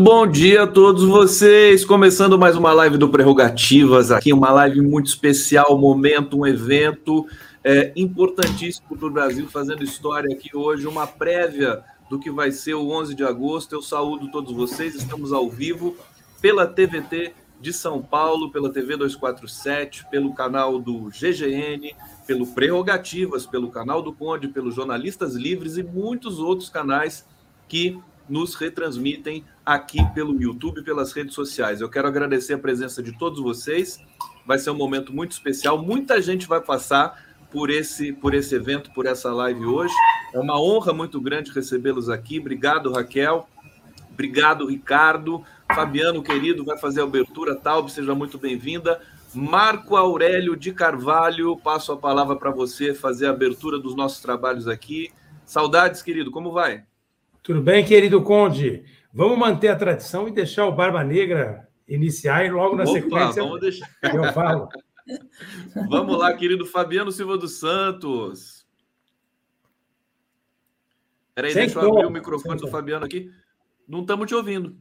bom dia a todos vocês. Começando mais uma live do Prerrogativas aqui, uma live muito especial, um momento, um evento é, importantíssimo para o Brasil, fazendo história aqui hoje, uma prévia do que vai ser o 11 de agosto. Eu saúdo todos vocês, estamos ao vivo pela TVT de São Paulo, pela TV 247, pelo canal do GGN, pelo Prerrogativas, pelo canal do Conde, pelos Jornalistas Livres e muitos outros canais que nos retransmitem aqui pelo YouTube e pelas redes sociais. Eu quero agradecer a presença de todos vocês. Vai ser um momento muito especial. Muita gente vai passar por esse, por esse evento, por essa live hoje. É uma honra muito grande recebê-los aqui. Obrigado, Raquel. Obrigado, Ricardo. Fabiano, querido, vai fazer a abertura. Taub, seja muito bem-vinda. Marco Aurélio de Carvalho, passo a palavra para você fazer a abertura dos nossos trabalhos aqui. Saudades, querido, como vai? Tudo bem, querido Conde? Vamos manter a tradição e deixar o Barba Negra iniciar e logo na Opa, sequência vamos deixar. eu falo. Vamos lá, querido Fabiano Silva dos Santos. Peraí, deixa eu abrir o microfone do Fabiano aqui. Não estamos te ouvindo.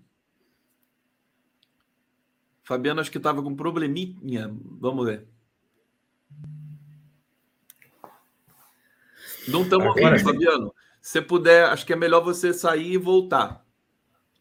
Fabiano, acho que estava com probleminha. Vamos ver. Não estamos ouvindo, Fabiano. Se puder, acho que é melhor você sair e voltar.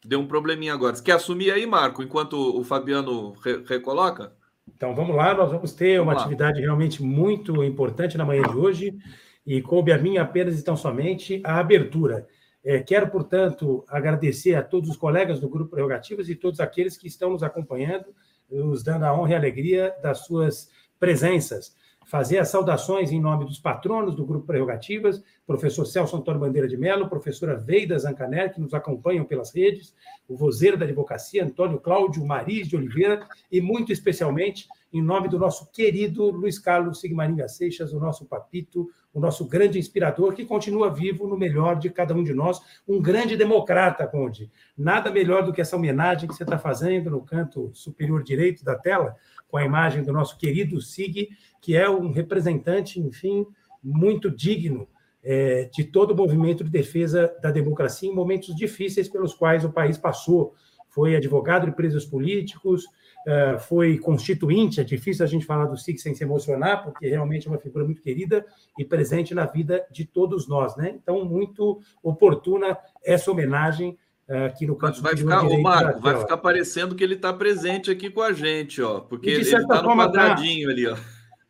Deu um probleminha agora. Você quer assumir aí, Marco, enquanto o Fabiano re recoloca? Então vamos lá, nós vamos ter uma vamos atividade realmente muito importante na manhã de hoje e coube a mim apenas e tão somente a abertura. É, quero, portanto, agradecer a todos os colegas do Grupo Prerrogativas e todos aqueles que estão nos acompanhando, nos dando a honra e a alegria das suas presenças fazer as saudações em nome dos patronos do Grupo Prerrogativas, professor Celso Antônio Bandeira de Mello, professora Veida Zancaner, que nos acompanham pelas redes, o vozeiro da advocacia, Antônio Cláudio Maris de Oliveira, e muito especialmente em nome do nosso querido Luiz Carlos Sigmaringa Seixas, o nosso papito, o nosso grande inspirador, que continua vivo no melhor de cada um de nós, um grande democrata, Conde. Nada melhor do que essa homenagem que você está fazendo no canto superior direito da tela, com a imagem do nosso querido Sig, que é um representante, enfim, muito digno é, de todo o movimento de defesa da democracia em momentos difíceis pelos quais o país passou. Foi advogado de presos políticos, é, foi constituinte. É difícil a gente falar do SIC sem se emocionar, porque realmente é uma figura muito querida e presente na vida de todos nós. Né? Então, muito oportuna essa homenagem é, aqui no canto vai ficar, o Marco, vai ficar parecendo que ele está presente aqui com a gente, ó, porque ele está no tá. quadradinho tá. ali, ó.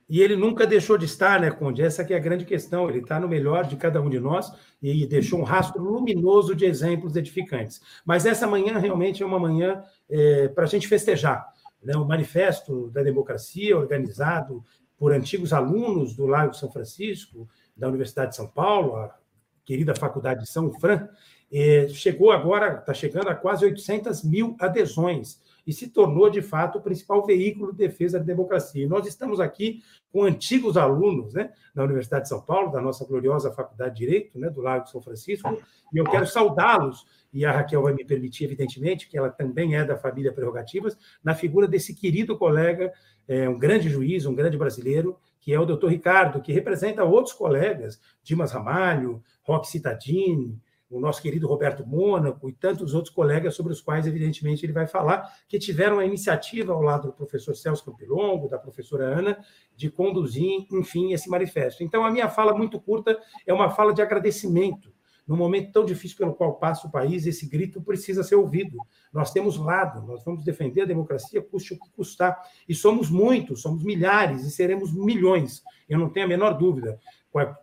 E ele nunca deixou de estar, né, Conde? Essa que é a grande questão. Ele está no melhor de cada um de nós e deixou um rastro luminoso de exemplos edificantes. Mas essa manhã realmente é uma manhã é, para a gente festejar. Né? O Manifesto da Democracia, organizado por antigos alunos do Lago São Francisco, da Universidade de São Paulo, a querida Faculdade de São Fran, chegou agora, está chegando a quase 800 mil adesões e se tornou, de fato, o principal veículo de defesa da democracia. E nós estamos aqui com antigos alunos né, da Universidade de São Paulo, da nossa gloriosa Faculdade de Direito, né, do Lago de São Francisco, e eu quero saudá-los, e a Raquel vai me permitir, evidentemente, que ela também é da família Prerrogativas, na figura desse querido colega, é, um grande juiz, um grande brasileiro, que é o doutor Ricardo, que representa outros colegas, Dimas Ramalho, Roque Cittadini, o nosso querido Roberto Mônaco e tantos outros colegas sobre os quais, evidentemente, ele vai falar, que tiveram a iniciativa ao lado do professor Celso Campilongo, da professora Ana, de conduzir, enfim, esse manifesto. Então, a minha fala muito curta é uma fala de agradecimento. No momento tão difícil pelo qual passa o país, esse grito precisa ser ouvido. Nós temos lado, nós vamos defender a democracia, custe o que custar. E somos muitos, somos milhares e seremos milhões, eu não tenho a menor dúvida.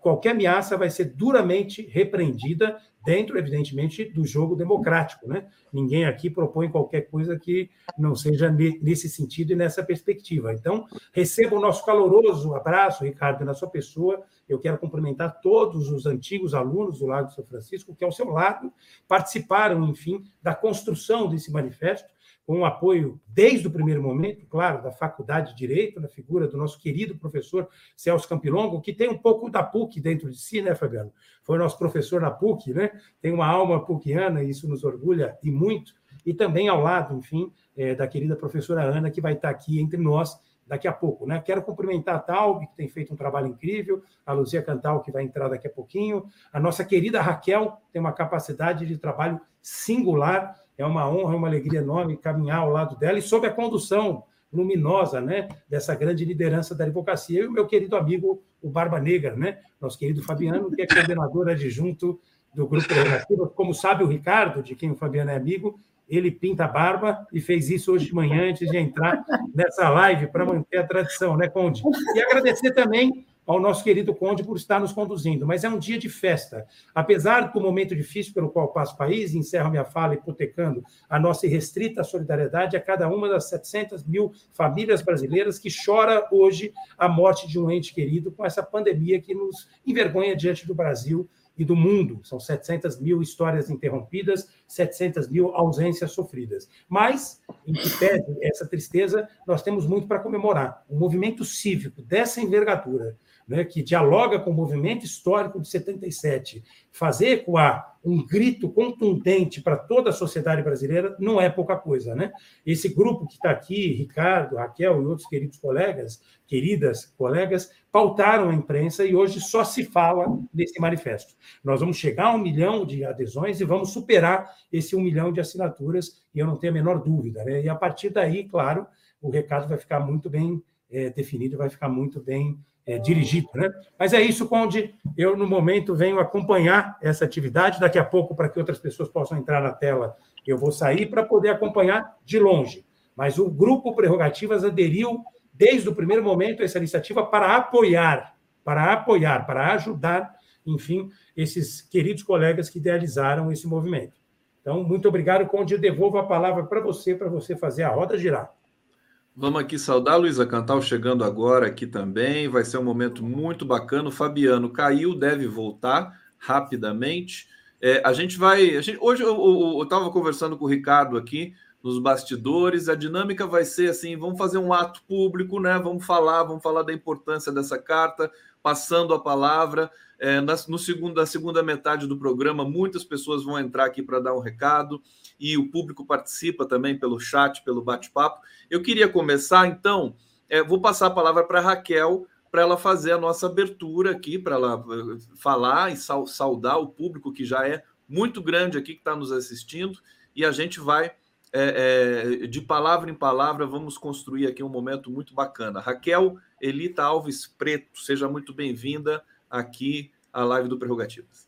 Qualquer ameaça vai ser duramente repreendida dentro, evidentemente, do jogo democrático. Né? Ninguém aqui propõe qualquer coisa que não seja nesse sentido e nessa perspectiva. Então, receba o nosso caloroso abraço, Ricardo, na sua pessoa. Eu quero cumprimentar todos os antigos alunos do Lago São Francisco que, ao seu lado, participaram, enfim, da construção desse manifesto com o apoio, desde o primeiro momento, claro, da Faculdade de Direito, na figura do nosso querido professor Celso Campilongo, que tem um pouco da PUC dentro de si, né, Fabiano? Foi nosso professor na PUC, né? Tem uma alma PUCiana, e isso nos orgulha e muito. E também ao lado, enfim, é, da querida professora Ana, que vai estar aqui entre nós daqui a pouco. Né? Quero cumprimentar a Taub, que tem feito um trabalho incrível, a Luzia Cantal, que vai entrar daqui a pouquinho, a nossa querida Raquel, tem uma capacidade de trabalho singular, é uma honra, uma alegria enorme caminhar ao lado dela e sob a condução luminosa né, dessa grande liderança da advocacia. E o meu querido amigo, o Barba Negra, né, nosso querido Fabiano, que é coordenador adjunto do Grupo Prerrogativa. Como sabe o Ricardo, de quem o Fabiano é amigo, ele pinta a barba e fez isso hoje de manhã, antes de entrar nessa live, para manter a tradição, né, Conde? E agradecer também ao nosso querido Conde por estar nos conduzindo. Mas é um dia de festa. Apesar do momento difícil pelo qual passa o país, encerro minha fala hipotecando a nossa irrestrita solidariedade a cada uma das 700 mil famílias brasileiras que chora hoje a morte de um ente querido com essa pandemia que nos envergonha diante do Brasil e do mundo. São 700 mil histórias interrompidas, 700 mil ausências sofridas. Mas, em que pese essa tristeza, nós temos muito para comemorar. Um movimento cívico dessa envergadura, né, que dialoga com o movimento histórico de 77, fazer ecoar um grito contundente para toda a sociedade brasileira não é pouca coisa. Né? Esse grupo que está aqui, Ricardo, Raquel e outros queridos colegas, queridas colegas, pautaram a imprensa e hoje só se fala desse manifesto. Nós vamos chegar a um milhão de adesões e vamos superar esse um milhão de assinaturas, e eu não tenho a menor dúvida. Né? E a partir daí, claro, o recado vai ficar muito bem é, definido, vai ficar muito bem é, dirigido. Né? Mas é isso, Conde. Eu, no momento, venho acompanhar essa atividade. Daqui a pouco, para que outras pessoas possam entrar na tela, eu vou sair para poder acompanhar de longe. Mas o grupo Prerrogativas aderiu, desde o primeiro momento, a essa iniciativa para apoiar, para apoiar, para ajudar, enfim, esses queridos colegas que idealizaram esse movimento. Então, muito obrigado, Conde. Eu devolvo a palavra para você, para você fazer a roda girar. Vamos aqui saudar Luísa Cantal chegando agora aqui também. Vai ser um momento muito bacana. O Fabiano caiu, deve voltar rapidamente. É, a gente vai. A gente, hoje eu estava conversando com o Ricardo aqui nos bastidores. A dinâmica vai ser assim: vamos fazer um ato público, né? Vamos falar, vamos falar da importância dessa carta, passando a palavra. É, na, no segundo, na segunda metade do programa, muitas pessoas vão entrar aqui para dar um recado e o público participa também pelo chat, pelo bate-papo. Eu queria começar, então, é, vou passar a palavra para Raquel para ela fazer a nossa abertura aqui, para ela eh, falar e saudar o público que já é muito grande aqui que está nos assistindo, e a gente vai, é, é, de palavra em palavra, vamos construir aqui um momento muito bacana. Raquel Elita Alves Preto, seja muito bem-vinda aqui à live do Prerrogativas.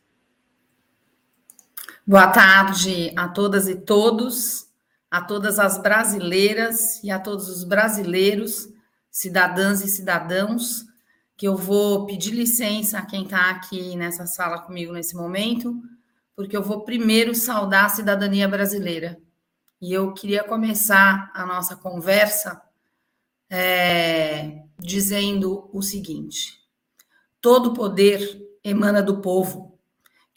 Boa tarde a todas e todos, a todas as brasileiras e a todos os brasileiros, cidadãs e cidadãos, que eu vou pedir licença a quem está aqui nessa sala comigo nesse momento, porque eu vou primeiro saudar a cidadania brasileira. E eu queria começar a nossa conversa é, dizendo o seguinte: todo poder emana do povo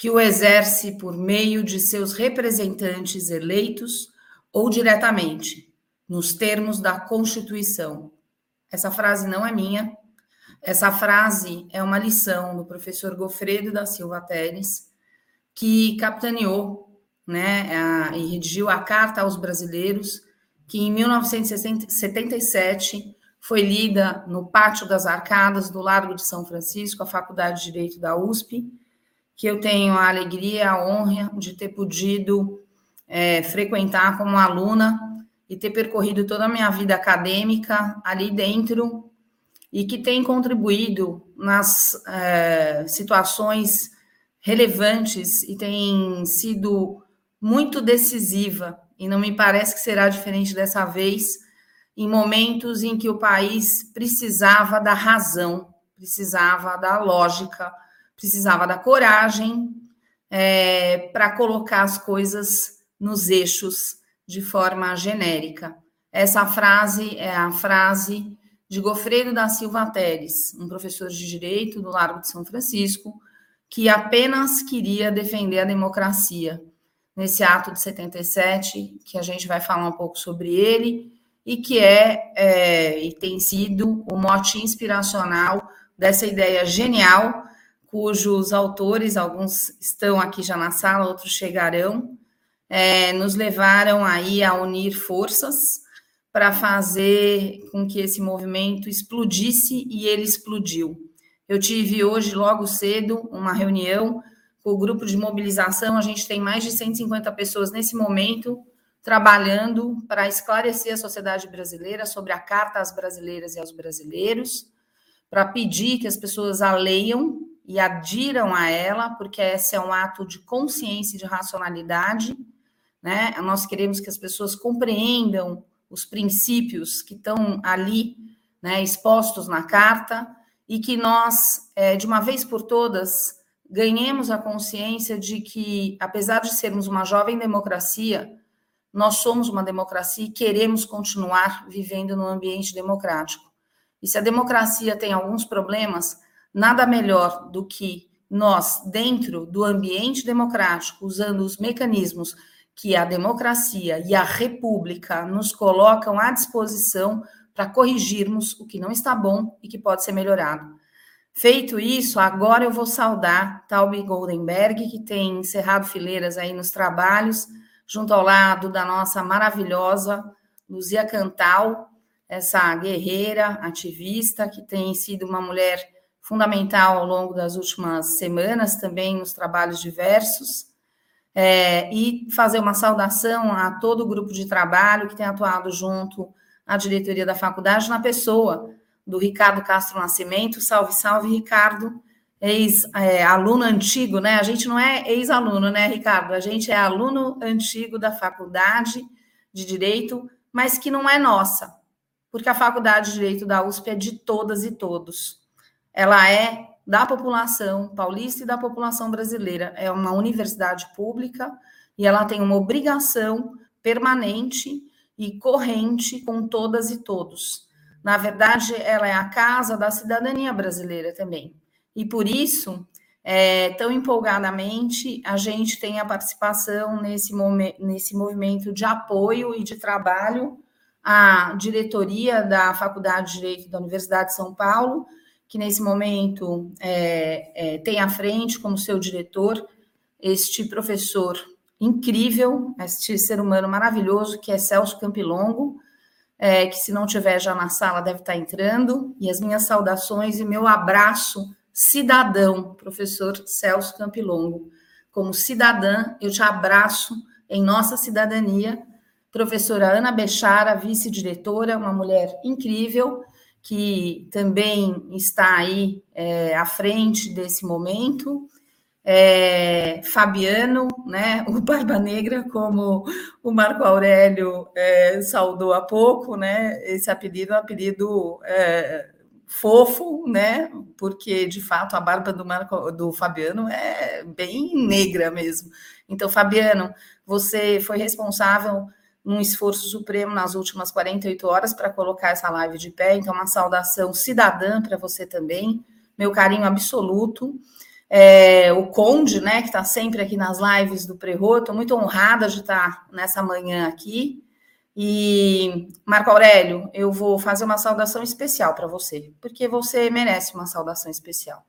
que o exerce por meio de seus representantes eleitos ou diretamente, nos termos da Constituição. Essa frase não é minha. Essa frase é uma lição do professor Gofredo da Silva Teles, que capitaneou né, a, e redigiu a Carta aos Brasileiros, que em 1977 foi lida no Pátio das Arcadas do Largo de São Francisco, a Faculdade de Direito da USP, que eu tenho a alegria, a honra de ter podido é, frequentar como aluna e ter percorrido toda a minha vida acadêmica ali dentro e que tem contribuído nas é, situações relevantes e tem sido muito decisiva. E não me parece que será diferente dessa vez em momentos em que o país precisava da razão, precisava da lógica, precisava da coragem é, para colocar as coisas nos eixos de forma genérica. Essa frase é a frase de Gofredo da Silva Teres, um professor de direito do Largo de São Francisco, que apenas queria defender a democracia. Nesse ato de 77, que a gente vai falar um pouco sobre ele, e que é, é e tem sido o mote inspiracional dessa ideia genial cujos autores, alguns estão aqui já na sala, outros chegarão, é, nos levaram aí a unir forças para fazer com que esse movimento explodisse e ele explodiu. Eu tive hoje, logo cedo, uma reunião com o grupo de mobilização. A gente tem mais de 150 pessoas nesse momento trabalhando para esclarecer a sociedade brasileira sobre a Carta às Brasileiras e aos Brasileiros, para pedir que as pessoas a leiam e adiram a ela, porque esse é um ato de consciência e de racionalidade. Né? Nós queremos que as pessoas compreendam os princípios que estão ali né, expostos na carta e que nós, é, de uma vez por todas, ganhemos a consciência de que, apesar de sermos uma jovem democracia, nós somos uma democracia e queremos continuar vivendo no ambiente democrático. E se a democracia tem alguns problemas, nada melhor do que nós, dentro do ambiente democrático, usando os mecanismos que a democracia e a república nos colocam à disposição para corrigirmos o que não está bom e que pode ser melhorado. Feito isso, agora eu vou saudar Taube Goldenberg, que tem encerrado fileiras aí nos trabalhos, junto ao lado da nossa maravilhosa Luzia Cantal, essa guerreira, ativista, que tem sido uma mulher fundamental ao longo das últimas semanas, também nos trabalhos diversos. É, e fazer uma saudação a todo o grupo de trabalho que tem atuado junto à diretoria da faculdade, na pessoa do Ricardo Castro Nascimento. Salve, salve, Ricardo, ex-aluno é, antigo, né? A gente não é ex-aluno, né, Ricardo? A gente é aluno antigo da faculdade de Direito, mas que não é nossa, porque a faculdade de Direito da USP é de todas e todos. Ela é da população paulista e da população brasileira. É uma universidade pública e ela tem uma obrigação permanente e corrente com todas e todos. Na verdade, ela é a casa da cidadania brasileira também. E por isso, é, tão empolgadamente, a gente tem a participação nesse, nesse movimento de apoio e de trabalho à diretoria da Faculdade de Direito da Universidade de São Paulo, que nesse momento é, é, tem à frente como seu diretor este professor incrível, este ser humano maravilhoso que é Celso Campilongo, é, que se não tiver já na sala deve estar entrando, e as minhas saudações e meu abraço cidadão, professor Celso Campilongo. Como cidadã, eu te abraço em nossa cidadania. Professora Ana Bechara, vice-diretora, uma mulher incrível, que também está aí é, à frente desse momento. É, Fabiano, né, o Barba Negra, como o Marco Aurélio é, saudou há pouco, né, esse apelido é um apelido é, fofo, né, porque de fato a barba do, Marco, do Fabiano é bem negra mesmo. Então, Fabiano, você foi responsável num esforço supremo nas últimas 48 horas para colocar essa live de pé. Então, uma saudação cidadã para você também, meu carinho absoluto. É, o Conde, né, que está sempre aqui nas lives do Prerro, estou muito honrada de estar nessa manhã aqui. E, Marco Aurélio, eu vou fazer uma saudação especial para você, porque você merece uma saudação especial.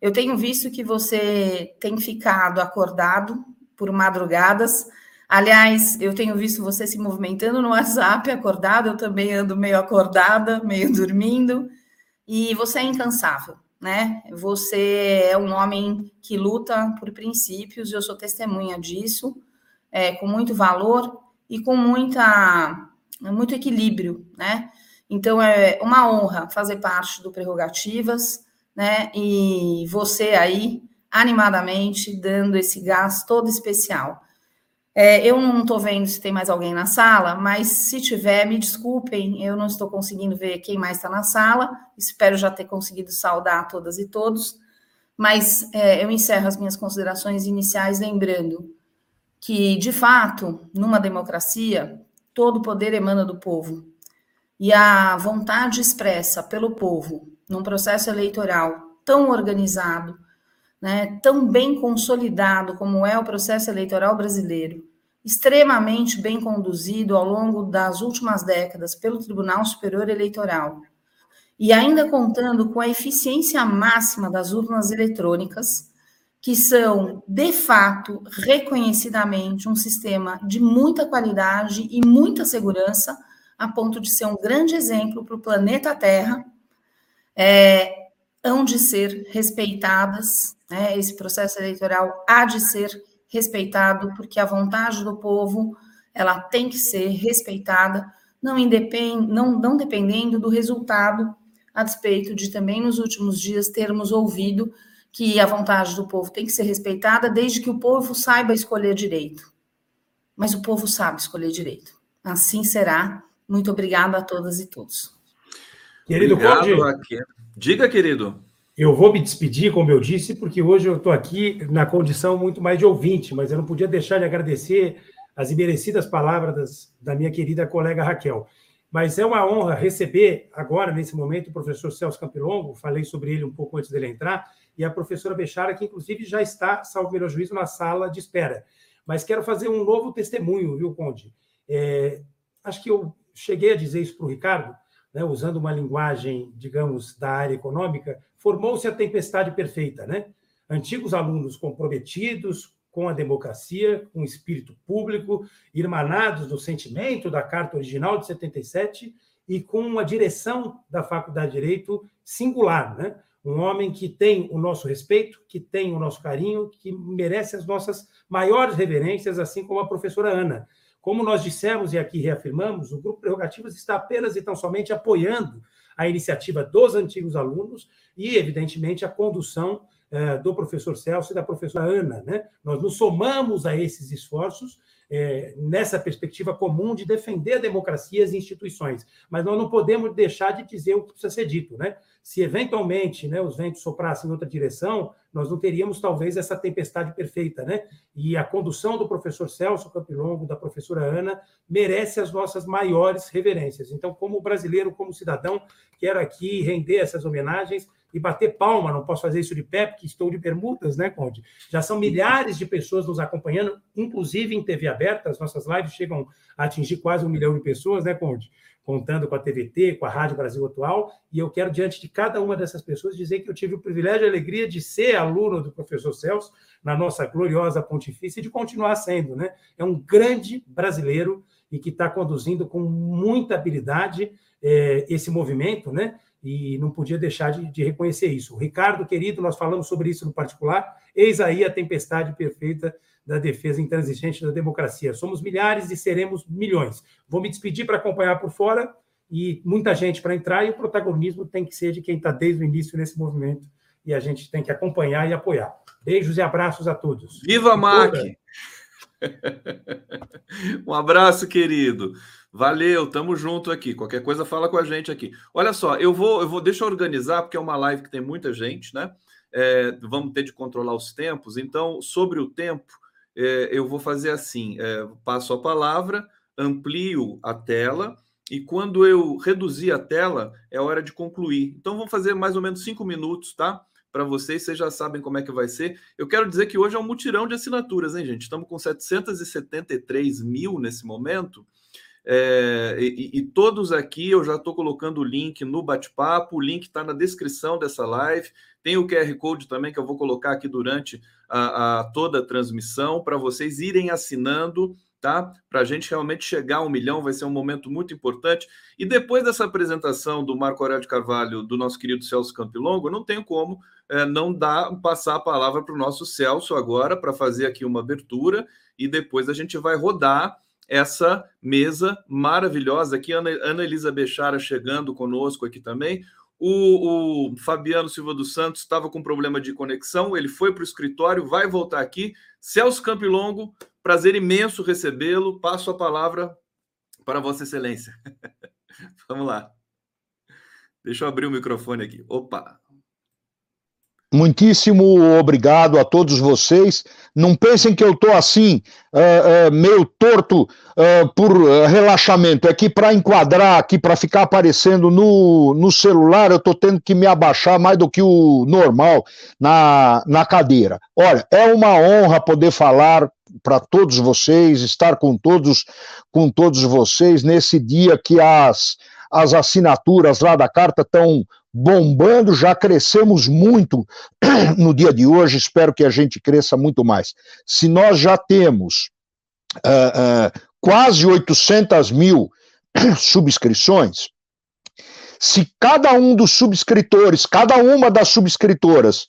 Eu tenho visto que você tem ficado acordado por madrugadas Aliás, eu tenho visto você se movimentando no WhatsApp, acordado, eu também ando meio acordada, meio dormindo, e você é incansável, né? Você é um homem que luta por princípios, eu sou testemunha disso, é, com muito valor e com muita, muito equilíbrio, né? Então, é uma honra fazer parte do Prerrogativas, né? E você aí, animadamente, dando esse gás todo especial. É, eu não estou vendo se tem mais alguém na sala, mas se tiver, me desculpem, eu não estou conseguindo ver quem mais está na sala. Espero já ter conseguido saudar todas e todos. Mas é, eu encerro as minhas considerações iniciais lembrando que, de fato, numa democracia, todo poder emana do povo. E a vontade expressa pelo povo, num processo eleitoral tão organizado, né, tão bem consolidado como é o processo eleitoral brasileiro, extremamente bem conduzido ao longo das últimas décadas pelo Tribunal Superior Eleitoral, e ainda contando com a eficiência máxima das urnas eletrônicas, que são, de fato, reconhecidamente um sistema de muita qualidade e muita segurança, a ponto de ser um grande exemplo para o planeta Terra, é, hão de ser respeitadas, né, esse processo eleitoral há de ser respeitado, porque a vontade do povo ela tem que ser respeitada, não, independ, não, não dependendo do resultado, a despeito de também nos últimos dias termos ouvido que a vontade do povo tem que ser respeitada, desde que o povo saiba escolher direito. Mas o povo sabe escolher direito. Assim será. Muito obrigada a todas e todos. Querido Obrigado, Conde, diga, querido. Eu vou me despedir, como eu disse, porque hoje eu estou aqui na condição muito mais de ouvinte, mas eu não podia deixar de agradecer as imerecidas palavras da minha querida colega Raquel. Mas é uma honra receber agora, nesse momento, o professor Celso Campilongo, falei sobre ele um pouco antes dele entrar, e a professora Bechara, que inclusive já está, salvo melhor juízo, na sala de espera. Mas quero fazer um novo testemunho, viu, Conde? É, acho que eu cheguei a dizer isso para o Ricardo, né, usando uma linguagem, digamos, da área econômica, formou-se a tempestade perfeita, né? Antigos alunos comprometidos com a democracia, com o espírito público, irmanados no sentimento da Carta Original de 77 e com uma direção da Faculdade de Direito singular, né? Um homem que tem o nosso respeito, que tem o nosso carinho, que merece as nossas maiores reverências, assim como a professora Ana. Como nós dissemos e aqui reafirmamos, o Grupo Prerrogativas está apenas e tão somente apoiando a iniciativa dos antigos alunos e, evidentemente, a condução eh, do professor Celso e da professora Ana. Né? Nós nos somamos a esses esforços é, nessa perspectiva comum de defender a democracia e as instituições. Mas nós não podemos deixar de dizer o que precisa ser dito. Né? Se eventualmente né, os ventos soprassem em outra direção, nós não teríamos talvez essa tempestade perfeita. Né? E a condução do professor Celso Campilongo, da professora Ana, merece as nossas maiores reverências. Então, como brasileiro, como cidadão, quero aqui render essas homenagens e bater palma, não posso fazer isso de pé, porque estou de permutas, né, Conde? Já são milhares de pessoas nos acompanhando, inclusive em TV aberta, as nossas lives chegam a atingir quase um milhão de pessoas, né, Conde? Contando com a TVT, com a Rádio Brasil Atual, e eu quero, diante de cada uma dessas pessoas, dizer que eu tive o privilégio e a alegria de ser aluno do professor Celso, na nossa gloriosa pontifícia, e de continuar sendo, né? É um grande brasileiro e que está conduzindo com muita habilidade é, esse movimento, né? e não podia deixar de, de, reconhecer isso. Ricardo, querido, nós falamos sobre isso no particular. Eis aí a tempestade perfeita da defesa intransigente da democracia. Somos milhares e seremos milhões. Vou me despedir para acompanhar por fora e muita gente para entrar, e o protagonismo tem que ser de quem está desde o início nesse movimento e a gente tem que acompanhar e apoiar. Beijos e abraços a todos. Viva MAC! um abraço, querido. Valeu, tamo junto aqui. Qualquer coisa fala com a gente aqui. Olha só, eu vou, eu vou, deixa eu organizar porque é uma live que tem muita gente, né? É, vamos ter de controlar os tempos. Então, sobre o tempo, é, eu vou fazer assim: é, passo a palavra, amplio a tela e quando eu reduzir a tela é hora de concluir. Então, vamos fazer mais ou menos cinco minutos, tá? Para vocês, vocês já sabem como é que vai ser. Eu quero dizer que hoje é um mutirão de assinaturas, hein, gente? Estamos com 773 mil nesse momento. É, e, e, todos aqui eu já estou colocando o link no bate-papo, o link está na descrição dessa live. Tem o QR Code também que eu vou colocar aqui durante a, a toda a transmissão para vocês irem assinando, tá? Para a gente realmente chegar a um milhão, vai ser um momento muito importante. E depois dessa apresentação do Marco Aurélio de Carvalho, do nosso querido Celso Campilongo, não tenho como é, não dar passar a palavra para o nosso Celso agora para fazer aqui uma abertura e depois a gente vai rodar essa mesa maravilhosa aqui. Ana, Ana Elisa Bechara chegando conosco aqui também. O, o Fabiano Silva dos Santos estava com problema de conexão, ele foi para o escritório, vai voltar aqui. Celso Campilongo, prazer imenso recebê-lo. Passo a palavra para Vossa Excelência. Vamos lá. Deixa eu abrir o microfone aqui. Opa! Muitíssimo obrigado a todos vocês. Não pensem que eu estou assim, uh, uh, meio torto uh, por relaxamento. É que para enquadrar aqui, para ficar aparecendo no, no celular, eu estou tendo que me abaixar mais do que o normal na, na cadeira. Olha, é uma honra poder falar para todos vocês, estar com todos, com todos vocês nesse dia que as, as assinaturas lá da carta estão bombando, já crescemos muito no dia de hoje, espero que a gente cresça muito mais. Se nós já temos uh, uh, quase 800 mil subscrições, se cada um dos subscritores, cada uma das subscritoras,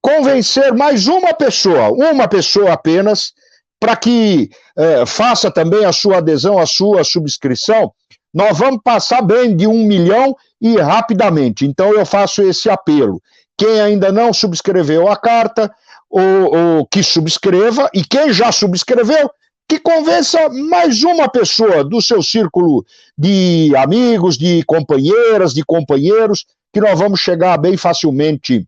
convencer mais uma pessoa, uma pessoa apenas, para que é, faça também a sua adesão, a sua subscrição, nós vamos passar bem de um milhão e rapidamente. Então eu faço esse apelo. Quem ainda não subscreveu a carta, ou, ou que subscreva, e quem já subscreveu, que convença mais uma pessoa do seu círculo de amigos, de companheiras, de companheiros, que nós vamos chegar bem facilmente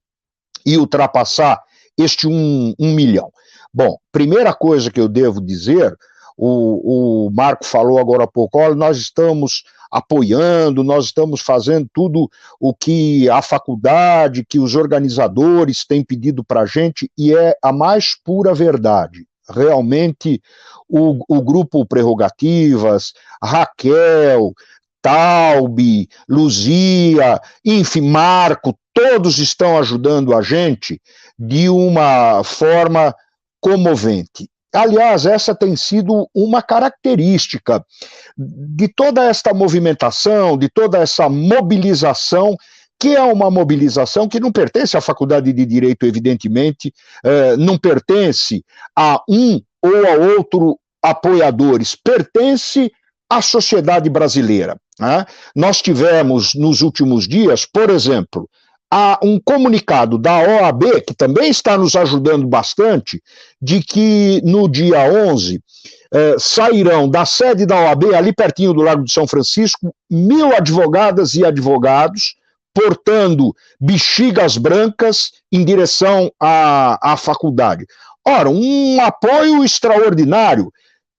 e ultrapassar este um, um milhão. Bom, primeira coisa que eu devo dizer, o, o Marco falou agora há pouco, olha, nós estamos apoiando, nós estamos fazendo tudo o que a faculdade, que os organizadores têm pedido para a gente, e é a mais pura verdade. Realmente, o, o grupo Prerrogativas, Raquel, Taube, Luzia, enfim, Marco, todos estão ajudando a gente de uma forma comovente. Aliás, essa tem sido uma característica de toda esta movimentação, de toda essa mobilização, que é uma mobilização que não pertence à Faculdade de Direito, evidentemente, eh, não pertence a um ou a outro apoiadores, pertence à sociedade brasileira. Né? Nós tivemos nos últimos dias, por exemplo, há um comunicado da OAB, que também está nos ajudando bastante, de que no dia 11 eh, sairão da sede da OAB, ali pertinho do Lago de São Francisco, mil advogadas e advogados portando bexigas brancas em direção à, à faculdade. Ora, um apoio extraordinário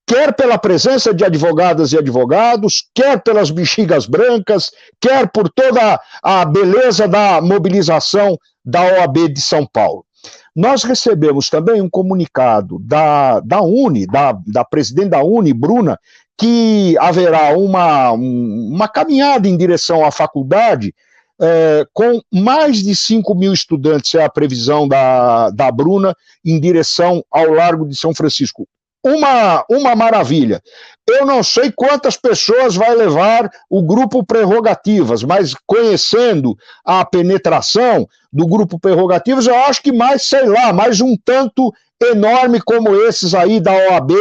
quer pela presença de advogadas e advogados, quer pelas bexigas brancas, quer por toda a beleza da mobilização da OAB de São Paulo. Nós recebemos também um comunicado da, da Uni, da, da presidente da Uni, Bruna, que haverá uma, uma caminhada em direção à faculdade é, com mais de 5 mil estudantes, é a previsão da, da Bruna, em direção ao Largo de São Francisco uma, uma maravilha. Eu não sei quantas pessoas vai levar o grupo Prerrogativas, mas conhecendo a penetração do grupo Prerrogativas, eu acho que mais, sei lá, mais um tanto enorme como esses aí da OAB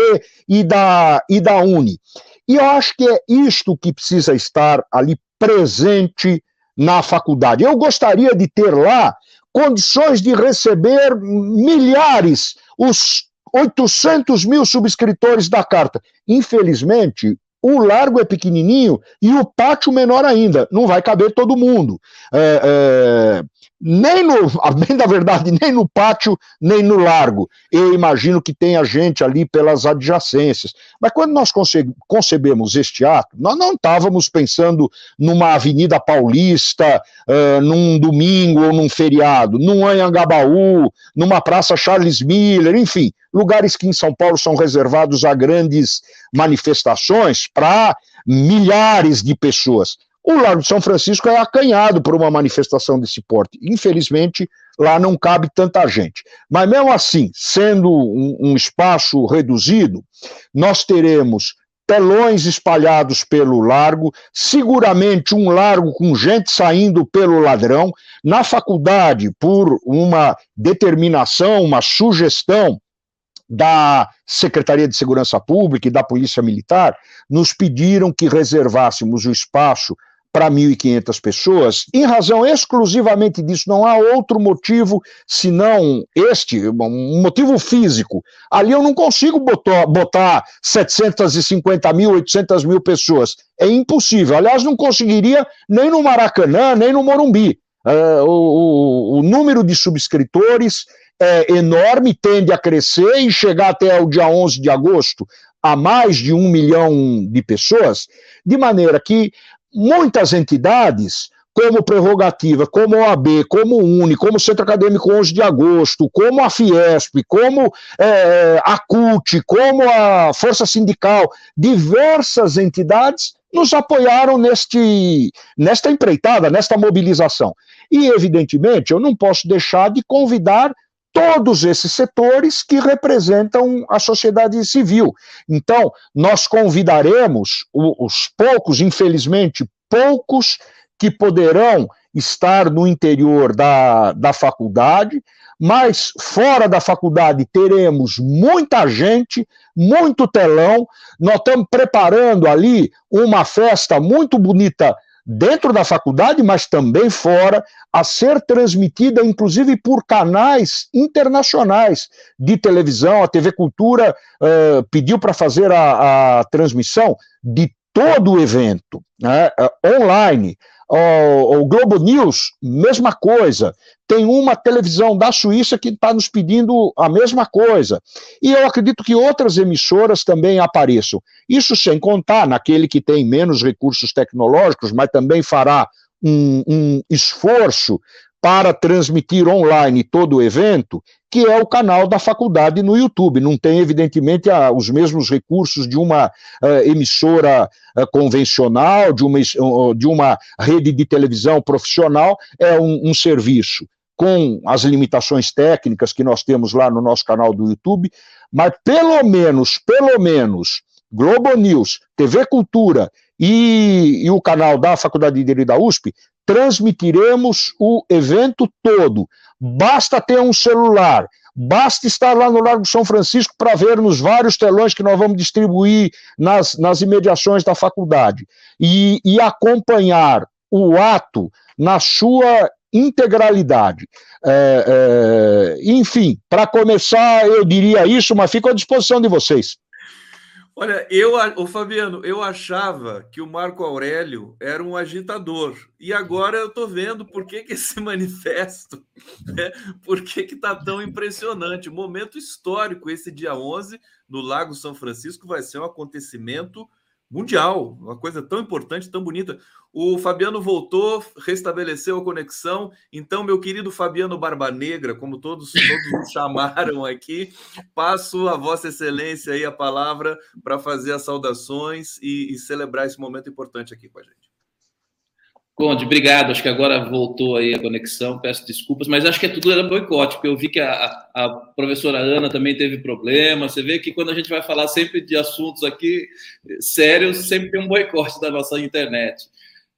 e da, e da Uni. E eu acho que é isto que precisa estar ali presente na faculdade. Eu gostaria de ter lá condições de receber milhares, os 800 mil subscritores da carta. Infelizmente, o largo é pequenininho e o pátio menor ainda. Não vai caber todo mundo. É, é, nem no, bem da verdade, nem no pátio, nem no largo. Eu imagino que tenha gente ali pelas adjacências. Mas quando nós concebemos este ato, nós não estávamos pensando numa Avenida Paulista, uh, num domingo ou num feriado, num Anhangabaú, numa Praça Charles Miller, enfim, lugares que em São Paulo são reservados a grandes manifestações para milhares de pessoas. O Largo de São Francisco é acanhado por uma manifestação desse porte. Infelizmente, lá não cabe tanta gente. Mas mesmo assim, sendo um, um espaço reduzido, nós teremos telões espalhados pelo largo, seguramente um largo com gente saindo pelo ladrão. Na faculdade, por uma determinação, uma sugestão da Secretaria de Segurança Pública e da Polícia Militar, nos pediram que reservássemos o espaço para 1.500 pessoas, em razão exclusivamente disso, não há outro motivo senão este, um motivo físico. Ali eu não consigo botar, botar 750 mil, 800 mil pessoas. É impossível. Aliás, não conseguiria nem no Maracanã, nem no Morumbi. Uh, o, o, o número de subscritores é enorme, tende a crescer e chegar até o dia 11 de agosto a mais de um milhão de pessoas, de maneira que muitas entidades, como Prerrogativa, como OAB, como UNE, como Centro Acadêmico 11 de Agosto, como a Fiesp, como é, a CUT, como a Força Sindical, diversas entidades nos apoiaram neste, nesta empreitada, nesta mobilização. E, evidentemente, eu não posso deixar de convidar todos esses setores que representam a sociedade civil. Então, nós convidaremos os poucos, infelizmente, poucos que poderão estar no interior da, da faculdade, mas fora da faculdade teremos muita gente, muito telão. Nós estamos preparando ali uma festa muito bonita dentro da faculdade, mas também fora, a ser transmitida, inclusive, por canais internacionais de televisão. A TV Cultura uh, pediu para fazer a, a, transmissão de todo o evento, né, uh, online. O, o Globo News, mesma coisa. Tem uma televisão da Suíça que está nos pedindo a mesma coisa. E eu acredito que outras emissoras também apareçam. Isso sem contar naquele que tem menos recursos tecnológicos, mas também fará um, um esforço para transmitir online todo o evento, que é o canal da faculdade no YouTube. Não tem, evidentemente, a, os mesmos recursos de uma uh, emissora uh, convencional, de uma, uh, de uma rede de televisão profissional, é um, um serviço com as limitações técnicas que nós temos lá no nosso canal do YouTube, mas pelo menos, pelo menos, Globo News, TV Cultura e, e, o canal da Faculdade de Direito da USP transmitiremos o evento todo. Basta ter um celular, basta estar lá no Largo São Francisco para ver nos vários telões que nós vamos distribuir nas, nas imediações da faculdade e, e acompanhar o ato na sua integralidade. É, é, enfim, para começar, eu diria isso, mas fico à disposição de vocês. Olha, eu, o Fabiano, eu achava que o Marco Aurélio era um agitador. E agora eu estou vendo por que, que esse manifesto, né, por que está tão impressionante. Momento histórico, esse dia 11, no Lago São Francisco, vai ser um acontecimento mundial, uma coisa tão importante, tão bonita. O Fabiano voltou, restabeleceu a conexão. Então, meu querido Fabiano Barba Negra, como todos, todos chamaram aqui, passo a Vossa Excelência aí a palavra para fazer as saudações e, e celebrar esse momento importante aqui com a gente. Conde, obrigado. Acho que agora voltou aí a conexão. Peço desculpas, mas acho que tudo era boicote, porque eu vi que a, a, professora Ana também teve problema. Você vê que quando a gente vai falar sempre de assuntos aqui sérios, sempre tem um boicote da nossa internet.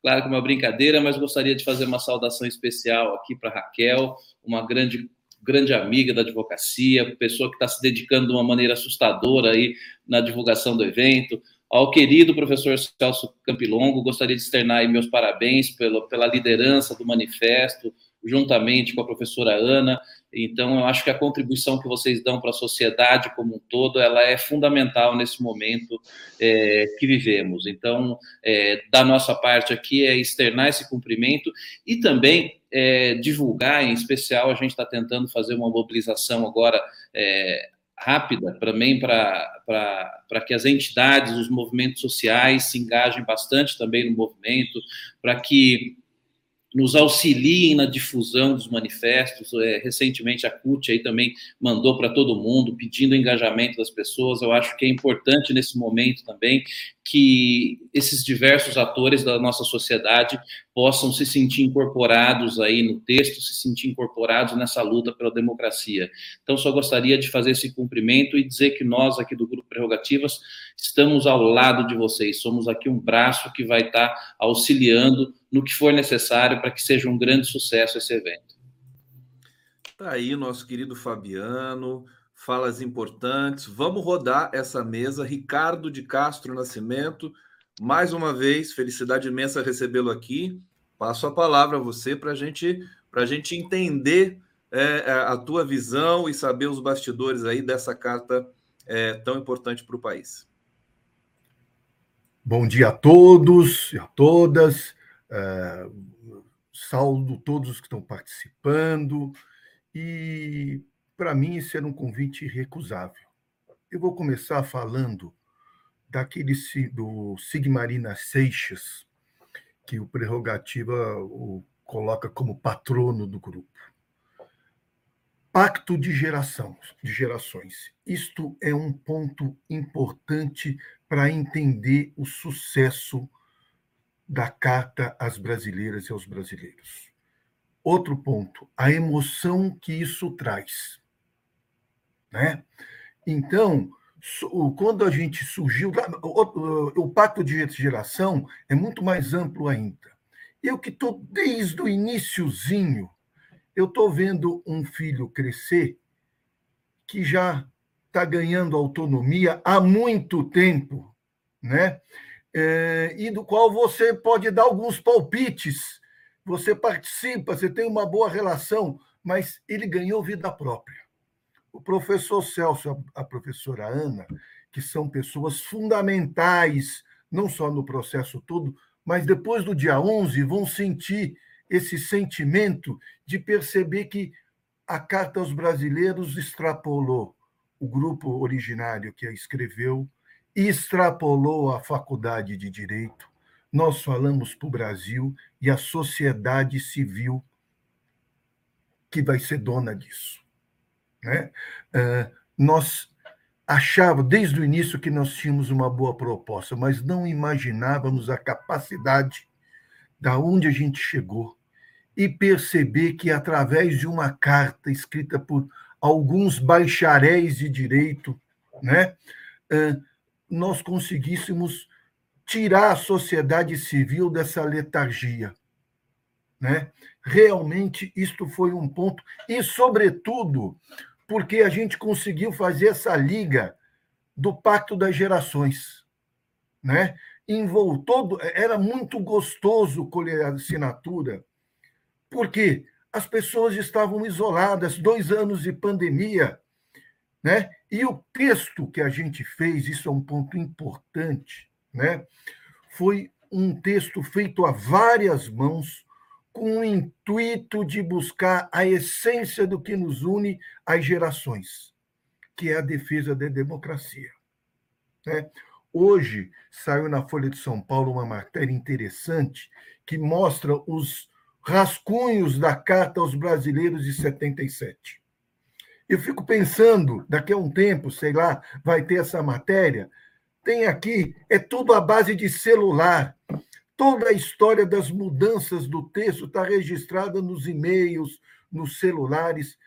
Claro que é uma brincadeira, mas gostaria de fazer uma saudação especial aqui para Raquel, uma grande grande amiga da advocacia, pessoa que está se dedicando de uma maneira assustadora aí na divulgação do evento. Ao querido professor Celso Campilongo, gostaria de externar meus parabéns pela, pela liderança do manifesto, juntamente com a professora Ana. Então, eu acho que a contribuição que vocês dão para a sociedade como um todo, ela é fundamental nesse momento é, que vivemos. Então, é, da nossa parte aqui é externar esse cumprimento e também é, divulgar, em especial, a gente está tentando fazer uma mobilização agora é, rápida também para que as entidades, os movimentos sociais se engajem bastante também no movimento, para que nos auxiliem na difusão dos manifestos. É, recentemente, a CUT aí também mandou para todo mundo, pedindo engajamento das pessoas. Eu acho que é importante nesse momento também que esses diversos atores da nossa sociedade possam se sentir incorporados aí no texto, se sentir incorporados nessa luta pela democracia. Então, só gostaria de fazer esse cumprimento e dizer que nós aqui do Grupo Prerrogativas estamos ao lado de vocês, somos aqui um braço que vai estar auxiliando no que for necessário para que seja um grande sucesso esse evento. Está aí nosso querido Fabiano, falas importantes. Vamos rodar essa mesa. Ricardo de Castro Nascimento, mais uma vez, felicidade imensa recebê-lo aqui. Passo a palavra a você para gente, a gente entender é, é, a tua visão e saber os bastidores aí dessa carta é, tão importante para o país. Bom dia a todos e a todas. É, saúdo todos os que estão participando e, para mim, esse era um convite irrecusável. Eu vou começar falando daquele do Sigmarina Seixas, que o Prerrogativa o coloca como patrono do grupo. Pacto de geração, de gerações. Isto é um ponto importante para entender o sucesso da carta às brasileiras e aos brasileiros. Outro ponto, a emoção que isso traz. Né? Então, quando a gente surgiu, o pacto de geração é muito mais amplo ainda. Eu que estou desde o iníciozinho, eu estou vendo um filho crescer que já está ganhando autonomia há muito tempo, né? É, e do qual você pode dar alguns palpites, você participa, você tem uma boa relação, mas ele ganhou vida própria. O professor Celso, a professora Ana, que são pessoas fundamentais, não só no processo todo, mas depois do dia 11 vão sentir esse sentimento de perceber que a Carta aos Brasileiros extrapolou o grupo originário que a escreveu, extrapolou a faculdade de direito. Nós falamos para o Brasil e a sociedade civil que vai ser dona disso. Né? Uh, nós achávamos, desde o início, que nós tínhamos uma boa proposta, mas não imaginávamos a capacidade da onde a gente chegou e perceber que, através de uma carta escrita por alguns bacharéis de direito, né, uh, nós conseguíssemos tirar a sociedade civil dessa letargia. Né? Realmente, isto foi um ponto, e, sobretudo, porque a gente conseguiu fazer essa liga do Pacto das Gerações. Né? Envoltou, era muito gostoso colher a assinatura, porque as pessoas estavam isoladas, dois anos de pandemia, né? E o texto que a gente fez, isso é um ponto importante, né? Foi um texto feito a várias mãos, com o intuito de buscar a essência do que nos une às gerações, que é a defesa da democracia. Né? Hoje saiu na Folha de São Paulo uma matéria interessante que mostra os rascunhos da Carta aos Brasileiros de 77. Eu fico pensando, daqui a um tempo, sei lá, vai ter essa matéria. Tem aqui, é tudo à base de celular. Toda a história das mudanças do texto está registrada nos e-mails, nos celulares.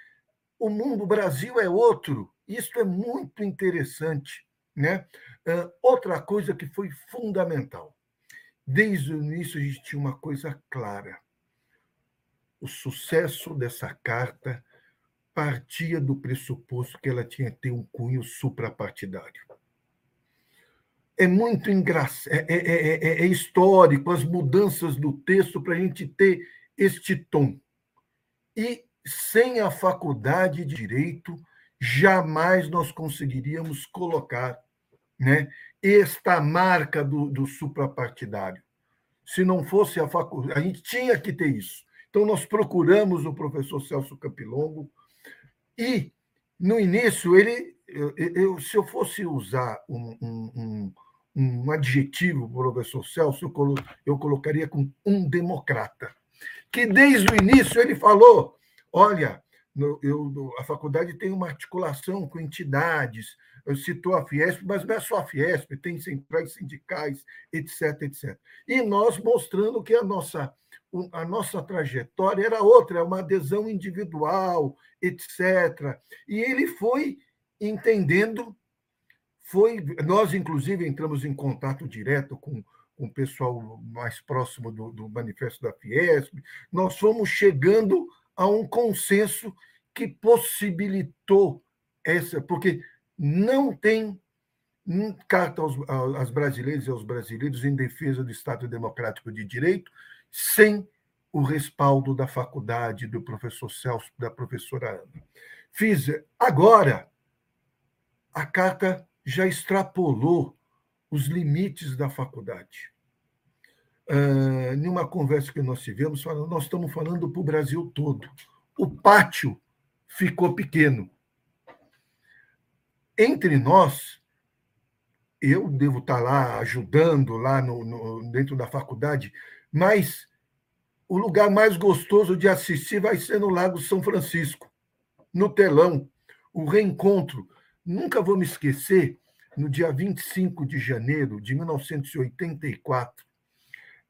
O mundo Brasil é outro. Isso é muito interessante. Né? Uh, outra coisa que foi fundamental. Desde o início, a gente tinha uma coisa clara. O sucesso dessa carta partia do pressuposto que ela tinha que ter um cunho suprapartidário. É muito engraçado, é, é, é, é, histórico as mudanças do texto para a gente ter este tom. E sem a faculdade de direito, jamais nós conseguiríamos colocar né, esta marca do, do suprapartidário. Se não fosse a faculdade, a gente tinha que ter isso. Então, nós procuramos o professor Celso Capilongo, e, no início, ele, eu, eu se eu fosse usar um, um, um, um adjetivo professor Celso, eu, colo, eu colocaria com um democrata. Que desde o início ele falou: olha, eu, a faculdade tem uma articulação com entidades, eu citou a Fiesp, mas não é só a Fiesp, tem centrais sindicais, etc, etc. E nós mostrando que a nossa a nossa trajetória era outra, é uma adesão individual, etc. E ele foi entendendo, foi nós inclusive entramos em contato direto com, o pessoal mais próximo do, do manifesto da Fiesp, nós fomos chegando a um consenso que possibilitou essa, porque não tem carta aos, aos brasileiros e aos brasileiros em defesa do Estado Democrático de Direito, sem o respaldo da faculdade, do professor Celso, da professora Ana. Fiz agora a carta já extrapolou os limites da faculdade. Uh, numa conversa que nós tivemos, nós estamos falando para o Brasil todo. O pátio ficou pequeno. Entre nós, eu devo estar lá ajudando lá no, no dentro da faculdade, mas o lugar mais gostoso de assistir vai ser no Lago São Francisco, no telão, o reencontro. Nunca vou me esquecer, no dia 25 de janeiro de 1984,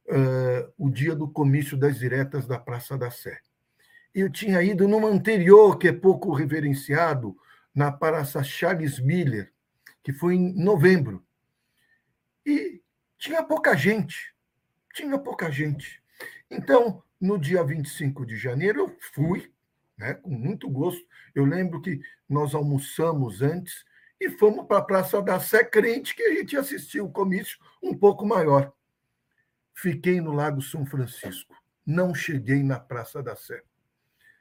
uh, o dia do comício das diretas da Praça da Sé. Eu tinha ido numa anterior, que é pouco reverenciado, na Praça Charles Miller, que foi em novembro. E tinha pouca gente, tinha pouca gente. Então, no dia 25 de janeiro, eu fui, né, com muito gosto. Eu lembro que nós almoçamos antes e fomos para a Praça da Sé, crente que a gente assistiu o comício um pouco maior. Fiquei no Lago São Francisco, não cheguei na Praça da Sé.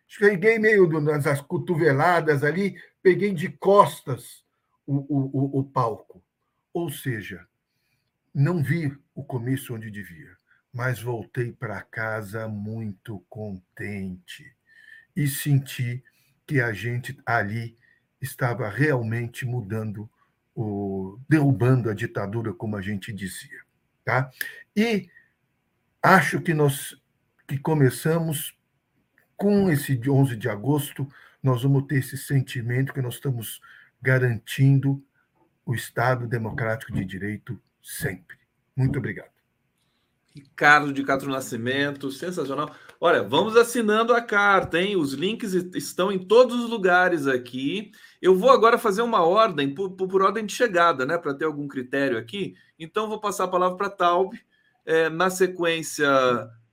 Cheguei meio nas cotoveladas ali, peguei de costas o, o, o, o palco. Ou seja, não vi o comício onde devia, mas voltei para casa muito contente e senti que a gente ali estava realmente mudando, o, derrubando a ditadura, como a gente dizia. Tá? E acho que nós que começamos com esse 11 de agosto, nós vamos ter esse sentimento que nós estamos garantindo o Estado democrático de direito sempre. Muito obrigado. Ricardo de Castro Nascimento, sensacional. Olha, vamos assinando a carta, hein? Os links estão em todos os lugares aqui. Eu vou agora fazer uma ordem, por, por ordem de chegada, né? Para ter algum critério aqui. Então, vou passar a palavra para Taub. É, na sequência,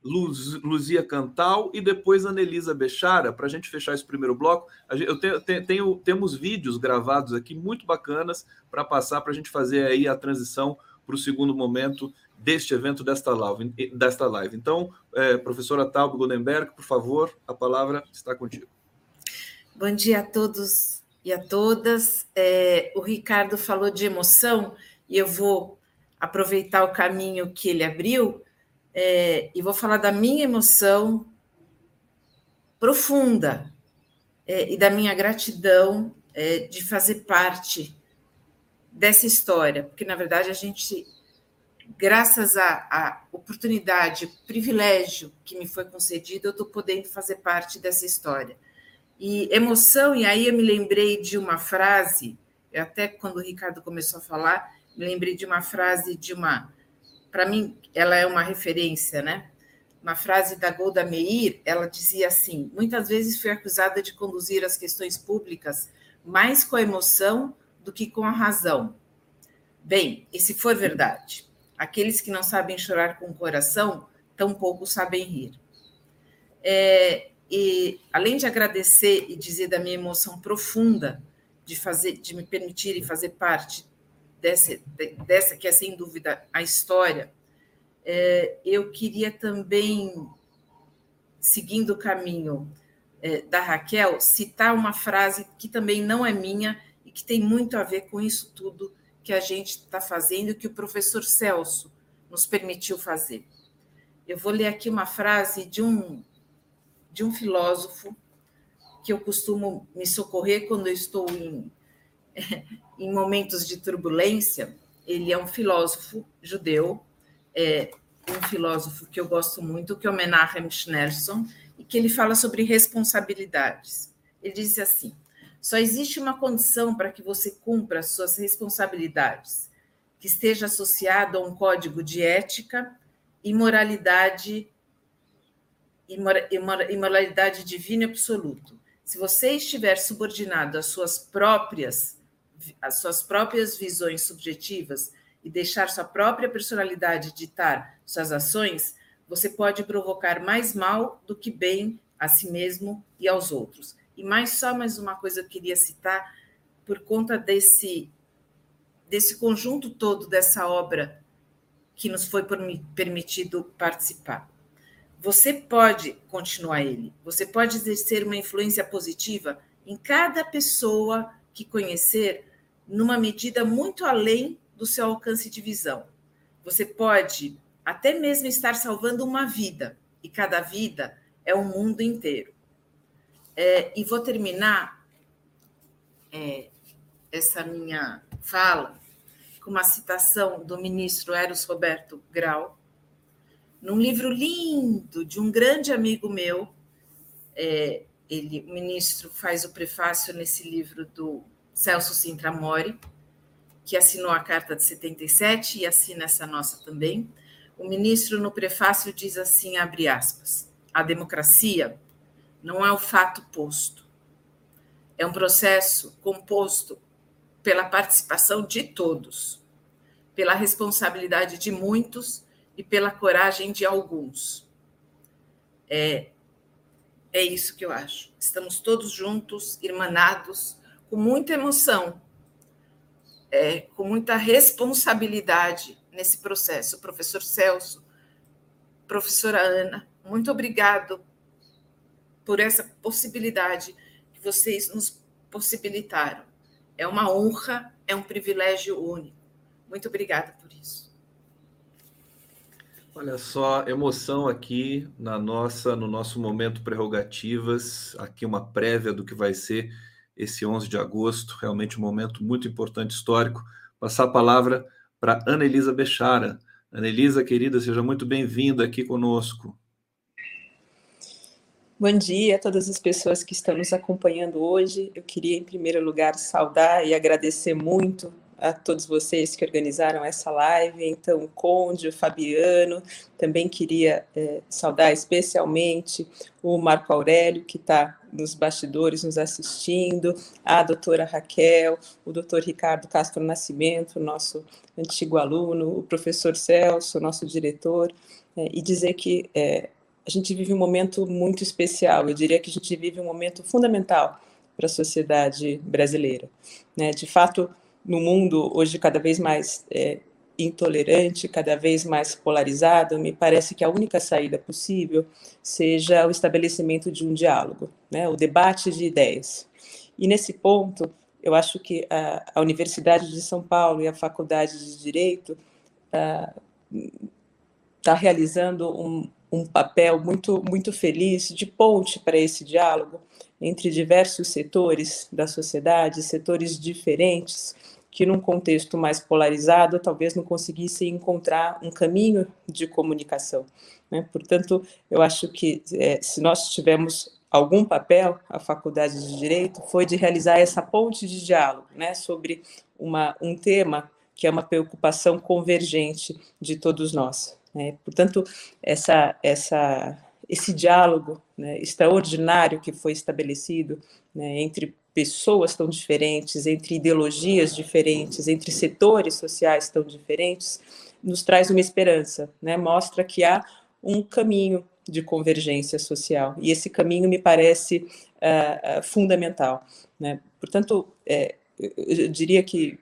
Luz, Luzia Cantal e depois Anelisa Bechara, para a gente fechar esse primeiro bloco. Eu tenho, tenho, temos vídeos gravados aqui muito bacanas para passar para a gente fazer aí a transição para o segundo momento deste evento, desta live. Desta live. Então, é, professora Taub Goldenberg, por favor, a palavra está contigo. Bom dia a todos e a todas. É, o Ricardo falou de emoção e eu vou aproveitar o caminho que ele abriu é, e vou falar da minha emoção profunda é, e da minha gratidão é, de fazer parte dessa história, porque na verdade a gente, graças à oportunidade, privilégio que me foi concedido, eu estou podendo fazer parte dessa história. E emoção, e aí eu me lembrei de uma frase, até quando o Ricardo começou a falar, me lembrei de uma frase de uma para mim, ela é uma referência, né? Uma frase da Golda Meir, ela dizia assim: muitas vezes fui acusada de conduzir as questões públicas mais com a emoção do que com a razão. Bem, e se for verdade, aqueles que não sabem chorar com o coração, tampouco sabem rir. É, e além de agradecer e dizer da minha emoção profunda de fazer, de me permitirem fazer parte dessa, dessa que é sem dúvida a história, é, eu queria também, seguindo o caminho é, da Raquel, citar uma frase que também não é minha e que tem muito a ver com isso tudo que a gente está fazendo, que o professor Celso nos permitiu fazer. Eu vou ler aqui uma frase de um, de um filósofo que eu costumo me socorrer quando estou em, em momentos de turbulência, ele é um filósofo judeu, é um filósofo que eu gosto muito, que é o Menachem Schneerson, e que ele fala sobre responsabilidades. Ele diz assim: só existe uma condição para que você cumpra suas responsabilidades, que esteja associado a um código de ética e moralidade e moralidade divina absoluto. Se você estiver subordinado às suas próprias as suas próprias visões subjetivas e deixar sua própria personalidade ditar suas ações, você pode provocar mais mal do que bem a si mesmo e aos outros. E mais só mais uma coisa eu queria citar por conta desse desse conjunto todo dessa obra que nos foi permitido participar. Você pode continuar ele, você pode exercer uma influência positiva em cada pessoa que conhecer numa medida muito além do seu alcance de visão. Você pode até mesmo estar salvando uma vida, e cada vida é um mundo inteiro. É, e vou terminar é, essa minha fala com uma citação do ministro Eros Roberto Grau, num livro lindo de um grande amigo meu. É, ele, o ministro faz o prefácio nesse livro do Celso Sintra Mori, que assinou a carta de 77 e assina essa nossa também. O ministro, no prefácio, diz assim: abre aspas, a democracia não é o fato posto, É um processo composto pela participação de todos, pela responsabilidade de muitos e pela coragem de alguns. É, é isso que eu acho. Estamos todos juntos, irmanados, com muita emoção, é, com muita responsabilidade nesse processo. Professor Celso, professora Ana, muito obrigado por essa possibilidade que vocês nos possibilitaram. É uma honra, é um privilégio único. Muito obrigada por isso. Olha só, emoção aqui na nossa, no nosso momento prerrogativas, aqui uma prévia do que vai ser esse 11 de agosto, realmente um momento muito importante histórico. Passar a palavra para Ana Elisa Bechara. Ana Elisa, querida, seja muito bem-vinda aqui conosco. Bom dia a todas as pessoas que estão nos acompanhando hoje. Eu queria, em primeiro lugar, saudar e agradecer muito a todos vocês que organizaram essa live, então o Conde, o Fabiano, também queria é, saudar especialmente o Marco Aurélio, que está nos bastidores nos assistindo, a doutora Raquel, o doutor Ricardo Castro Nascimento, nosso antigo aluno, o professor Celso, nosso diretor, é, e dizer que é, a gente vive um momento muito especial, eu diria que a gente vive um momento fundamental para a sociedade brasileira. Né? De fato, no mundo hoje cada vez mais é, intolerante, cada vez mais polarizado, me parece que a única saída possível seja o estabelecimento de um diálogo, né, o debate de ideias. E nesse ponto, eu acho que a, a Universidade de São Paulo e a Faculdade de Direito está ah, realizando um, um papel muito muito feliz de ponte para esse diálogo entre diversos setores da sociedade, setores diferentes, que num contexto mais polarizado talvez não conseguissem encontrar um caminho de comunicação. Né? Portanto, eu acho que é, se nós tivermos algum papel, a Faculdade de Direito, foi de realizar essa ponte de diálogo né, sobre uma, um tema que é uma preocupação convergente de todos nós. Né? Portanto, essa, essa, esse diálogo né, extraordinário que foi estabelecido né, entre pessoas tão diferentes, entre ideologias diferentes, entre setores sociais tão diferentes, nos traz uma esperança, né? mostra que há um caminho de convergência social, e esse caminho me parece uh, uh, fundamental. Né? Portanto, é, eu diria que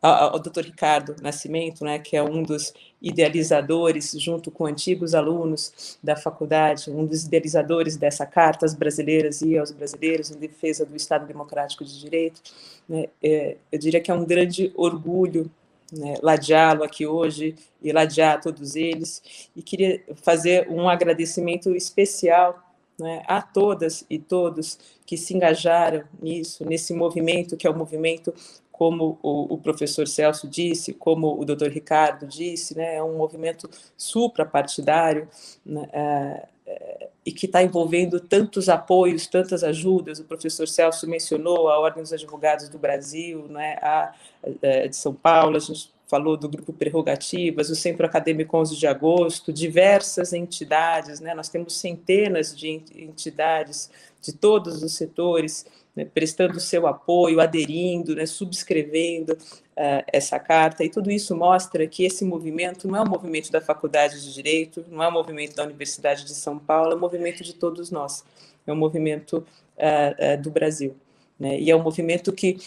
ao, Dr. Ricardo Nascimento, né, que é um dos idealizadores, junto com antigos alunos da faculdade, um dos idealizadores dessa carta às brasileiras e aos brasileiros em defesa do Estado Democrático de Direito. Né, é, eu diria que é um grande orgulho né, ladeá-lo aqui hoje e ladear todos eles, e queria fazer um agradecimento especial né, a todas e todos que se engajaram nisso, nesse movimento que é o movimento como o, o, professor Celso disse, como o doutor Ricardo disse, né, é um movimento suprapartidário né, é, é, e que está envolvendo tantos apoios, tantas ajudas. O professor Celso mencionou a Ordem dos Advogados do Brasil, né, a, a é, de São Paulo, a gente falou do grupo Prerrogativas, o Centro Acadêmico 11 de Agosto, diversas entidades, né, nós temos centenas de entidades de todos os setores né, prestando seu apoio, aderindo, né, subscrevendo uh, essa carta, e tudo isso mostra que esse movimento não é um movimento da Faculdade de Direito, não é um movimento da Universidade de São Paulo, é um movimento de todos nós, é um movimento uh, uh, do Brasil. Né, e é um movimento que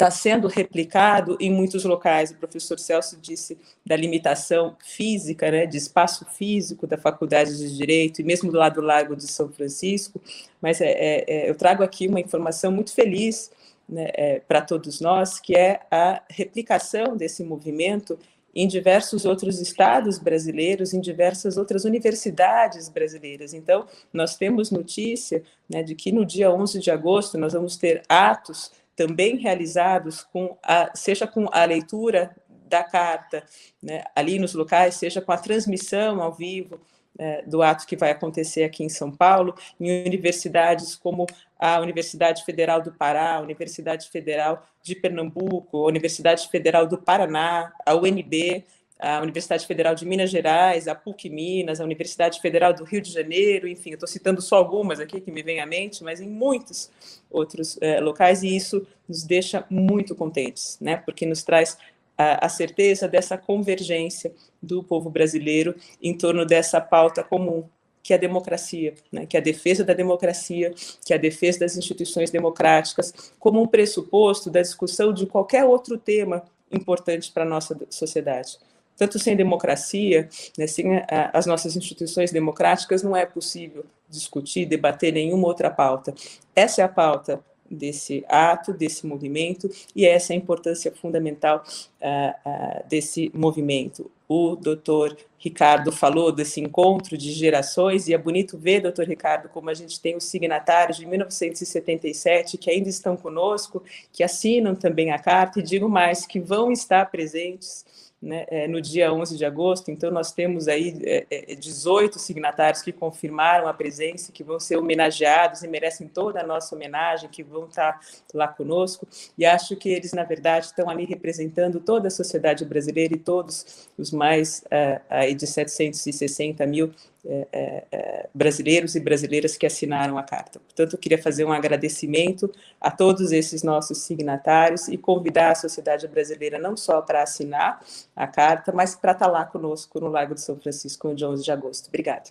está sendo replicado em muitos locais. O professor Celso disse da limitação física, né, de espaço físico da Faculdade de Direito, e mesmo do lado do Lago de São Francisco, mas é, é, é eu trago aqui uma informação muito feliz né, é, para todos nós, que é a replicação desse movimento em diversos outros estados brasileiros, em diversas outras universidades brasileiras. Então, nós temos notícia né, de que no dia 11 de agosto nós vamos ter atos também realizados com a, seja com a leitura da carta né, ali nos locais, seja com a transmissão ao vivo é, do ato que vai acontecer aqui em São Paulo, em universidades como a Universidade Federal do Pará, a Universidade Federal de Pernambuco, a Universidade Federal do Paraná, a UNB, a Universidade Federal de Minas Gerais, a PUC Minas, a Universidade Federal do Rio de Janeiro, enfim, eu estou citando só algumas aqui que me vêm à mente, mas em muitos outros é, locais, e isso nos deixa muito contentes, né? Porque nos traz a, a certeza dessa convergência do povo brasileiro em torno dessa pauta comum, que é a democracia, né, que é a defesa da democracia, que é a defesa das instituições democráticas, como um pressuposto da discussão de qualquer outro tema importante para a nossa sociedade. Tanto sem democracia, né, sem a, as nossas instituições democráticas, não é possível discutir, debater nenhuma outra pauta. Essa é a pauta desse ato, desse movimento, e essa é a importância fundamental uh, uh, desse movimento. O doutor Ricardo falou desse encontro de gerações, e é bonito ver, doutor Ricardo, como a gente tem os signatários de 1977 que ainda estão conosco, que assinam também a carta, e digo mais, que vão estar presentes né, é, no dia 11 de agosto. Então, nós temos aí é, 18 é, signatários que confirmaram a presença, que vão ser homenageados e merecem toda a nossa homenagem, que vão estar lá conosco. E acho que eles, na verdade, estão ali representando toda a sociedade brasileira e todos os mais é, aí de 760 mil é, é, é, brasileiros e brasileiras que assinaram a carta. Portanto, eu queria fazer um agradecimento a todos esses nossos signatários e convidar a sociedade brasileira não só para assinar a carta, mas para estar lá conosco no Lago de São Francisco no dia 11 de agosto. Obrigada.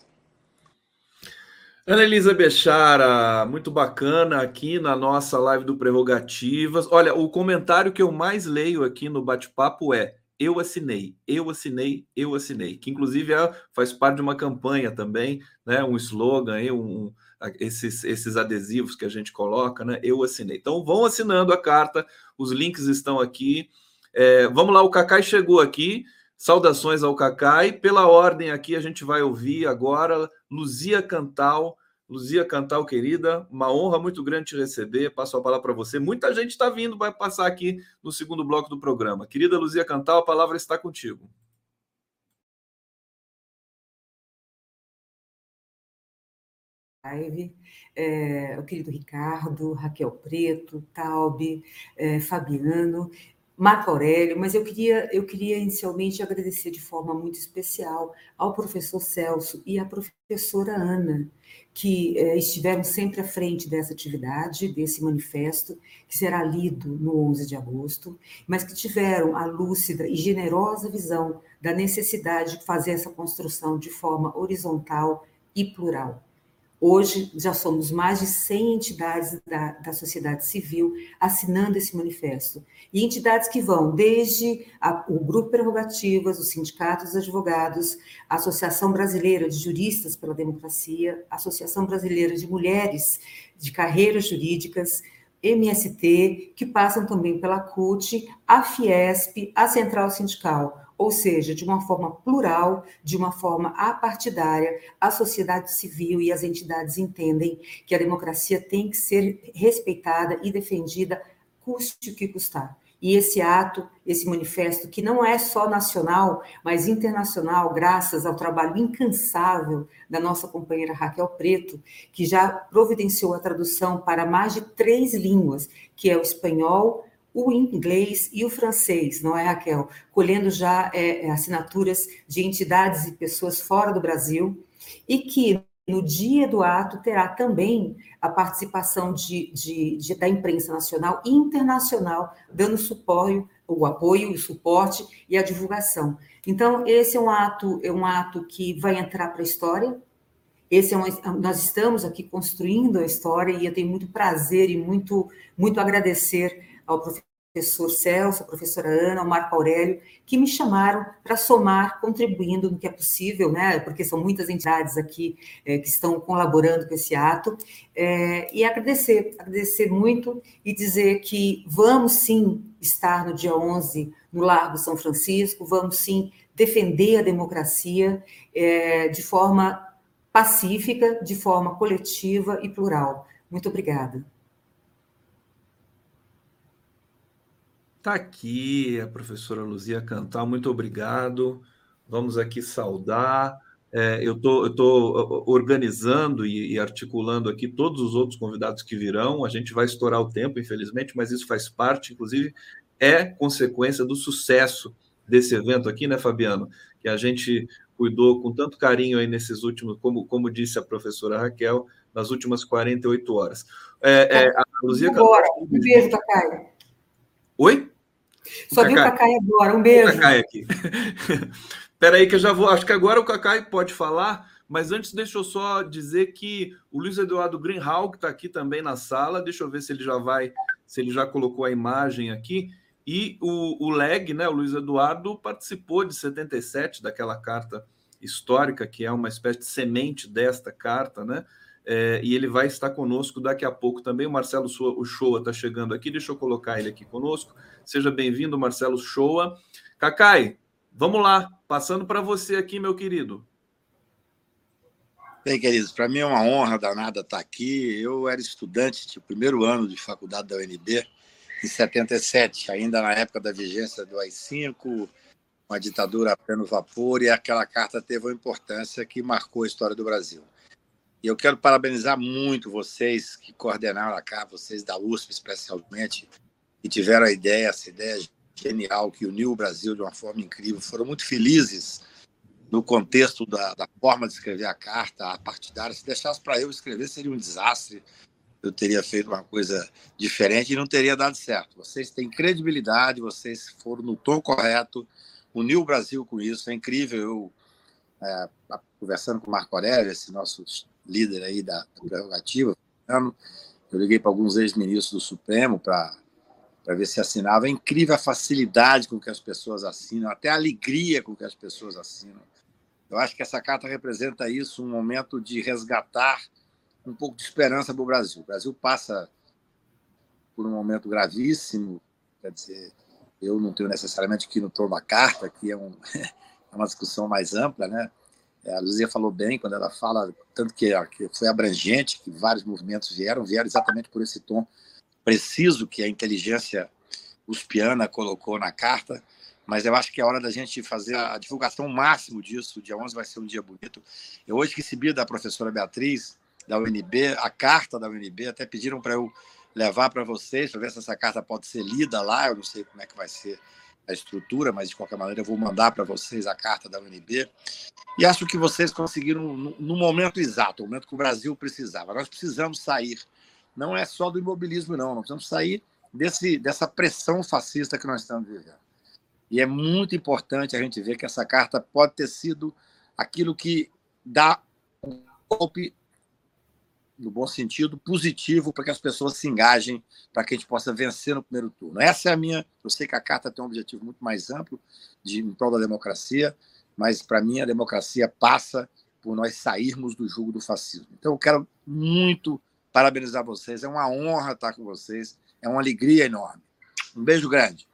Ana Elisa Bechara, muito bacana aqui na nossa live do Prerrogativas. Olha, o comentário que eu mais leio aqui no bate-papo é eu assinei, eu assinei, eu assinei, que inclusive é, faz parte de uma campanha também, né? Um slogan, um, esses, esses adesivos que a gente coloca, né? Eu assinei. Então vão assinando a carta, os links estão aqui. É, vamos lá, o Cacai chegou aqui. Saudações ao Cacai. Pela ordem aqui, a gente vai ouvir agora Luzia Cantal Luzia Cantal, querida, uma honra muito grande te receber. Passo a palavra para você. Muita gente está vindo, vai passar aqui no segundo bloco do programa. Querida Luzia Cantal, a palavra está contigo. live, é, o querido Ricardo, Raquel Preto, Taube, é, Fabiano, Marco Aurélio, mas eu queria, eu queria inicialmente agradecer de forma muito especial ao professor Celso e à professora Ana, que eh, estiveram sempre à frente dessa atividade, desse manifesto, que será lido no 11 de agosto, mas que tiveram a lúcida e generosa visão da necessidade de fazer essa construção de forma horizontal e plural. Hoje, já somos mais de 100 entidades da, da sociedade civil assinando esse manifesto. E entidades que vão desde a, o Grupo Prerrogativas, o Sindicato dos Advogados, a Associação Brasileira de Juristas pela Democracia, a Associação Brasileira de Mulheres de Carreiras Jurídicas, MST, que passam também pela CUT, a Fiesp, a Central Sindical ou seja, de uma forma plural, de uma forma apartidária, a sociedade civil e as entidades entendem que a democracia tem que ser respeitada e defendida, custe o que custar. E esse ato, esse manifesto, que não é só nacional, mas internacional, graças ao trabalho incansável da nossa companheira Raquel Preto, que já providenciou a tradução para mais de três línguas, que é o espanhol, o inglês e o francês, não é, Raquel? Colhendo já é, é, assinaturas de entidades e pessoas fora do Brasil, e que no dia do ato terá também a participação de, de, de, da imprensa nacional e internacional, dando suporte, o apoio, o suporte e a divulgação. Então, esse é um ato, é um ato que vai entrar para a história. Esse é um, nós estamos aqui construindo a história e eu tenho muito prazer e muito, muito agradecer ao professor Celso, à professora Ana, ao Marco Aurélio, que me chamaram para somar, contribuindo no que é possível, né, porque são muitas entidades aqui é, que estão colaborando com esse ato, é, e agradecer, agradecer muito e dizer que vamos sim estar no dia 11 no Largo São Francisco, vamos sim defender a democracia é, de forma pacífica, de forma coletiva e plural. Muito obrigada. Está aqui a professora Luzia Cantal, muito obrigado. Vamos aqui saudar. É, eu estou organizando e, e, articulando aqui todos os outros convidados que virão. A gente vai estourar o tempo, infelizmente, mas isso faz parte, inclusive, é consequência do sucesso desse evento aqui, né, Fabiano? Que a gente cuidou com tanto carinho aí nesses últimos, como, como disse a professora Raquel, nas últimas 48 horas. É, é, a Luzia agora. Um beijo. Oi? Só vi o Cacai agora, um beijo. O Cacai aqui. Peraí que eu já vou, acho que agora o Cacai pode falar, mas antes deixa eu só dizer que o Luiz Eduardo Greenhall, que está aqui também na sala, deixa eu ver se ele já vai, se ele já colocou a imagem aqui, e o, o Leg, né, o Luiz Eduardo, participou de 77, daquela carta histórica, que é uma espécie de semente desta carta, né? É, e ele vai estar conosco daqui a pouco também. O Marcelo Shoa está chegando aqui, deixa eu colocar ele aqui conosco. Seja bem-vindo, Marcelo Shoa. Cacai, vamos lá, passando para você aqui, meu querido. Bem, queridos, para mim é uma honra danada estar aqui. Eu era estudante de primeiro ano de faculdade da UNB, em 77, ainda na época da vigência do AI-5, uma ditadura a pleno vapor, e aquela carta teve uma importância que marcou a história do Brasil. E eu quero parabenizar muito vocês que coordenaram a cá, vocês da USP especialmente, que tiveram a ideia, essa ideia genial que uniu o Brasil de uma forma incrível. Foram muito felizes no contexto da, da forma de escrever a carta, a partidária. Se deixasse para eu escrever, seria um desastre. Eu teria feito uma coisa diferente e não teria dado certo. Vocês têm credibilidade, vocês foram no tom correto, uniu o Brasil com isso. É incrível. Eu, é, conversando com o Marco Aurélio, esse nosso líder aí da, da prerrogativa, eu liguei para alguns ex-ministros do Supremo para para ver se assinava. É incrível a facilidade com que as pessoas assinam, até a alegria com que as pessoas assinam. Eu acho que essa carta representa isso, um momento de resgatar um pouco de esperança para o Brasil. O Brasil passa por um momento gravíssimo, quer dizer, eu não tenho necessariamente que ir no torno da carta, que é, um, é uma discussão mais ampla, né? É, a Luzia falou bem quando ela fala, tanto que foi abrangente, que vários movimentos vieram, vieram exatamente por esse tom preciso que a inteligência uspiana colocou na carta, mas eu acho que é hora da gente fazer a divulgação máximo disso. O dia 11 vai ser um dia bonito. Eu hoje recebi da professora Beatriz, da UNB, a carta da UNB, até pediram para eu levar para vocês, para ver se essa carta pode ser lida lá. Eu não sei como é que vai ser a estrutura, mas de qualquer maneira eu vou mandar para vocês a carta da UNB. E acho que vocês conseguiram no, momento exato, no momento que o Brasil precisava. Nós precisamos sair. Não é só do imobilismo, não. Nós precisamos sair desse, dessa pressão fascista que nós estamos vivendo. E é muito importante a gente ver que essa carta pode ter sido aquilo que dá um golpe no bom sentido, positivo para que as pessoas se engajem, para que a gente possa vencer no primeiro turno. Essa é a minha. Eu sei que a carta tem um objetivo muito mais amplo de em prol da democracia, mas para mim a democracia passa por nós sairmos do jugo do fascismo. Então eu quero muito parabenizar vocês. É uma honra estar com vocês. É uma alegria enorme. Um beijo grande.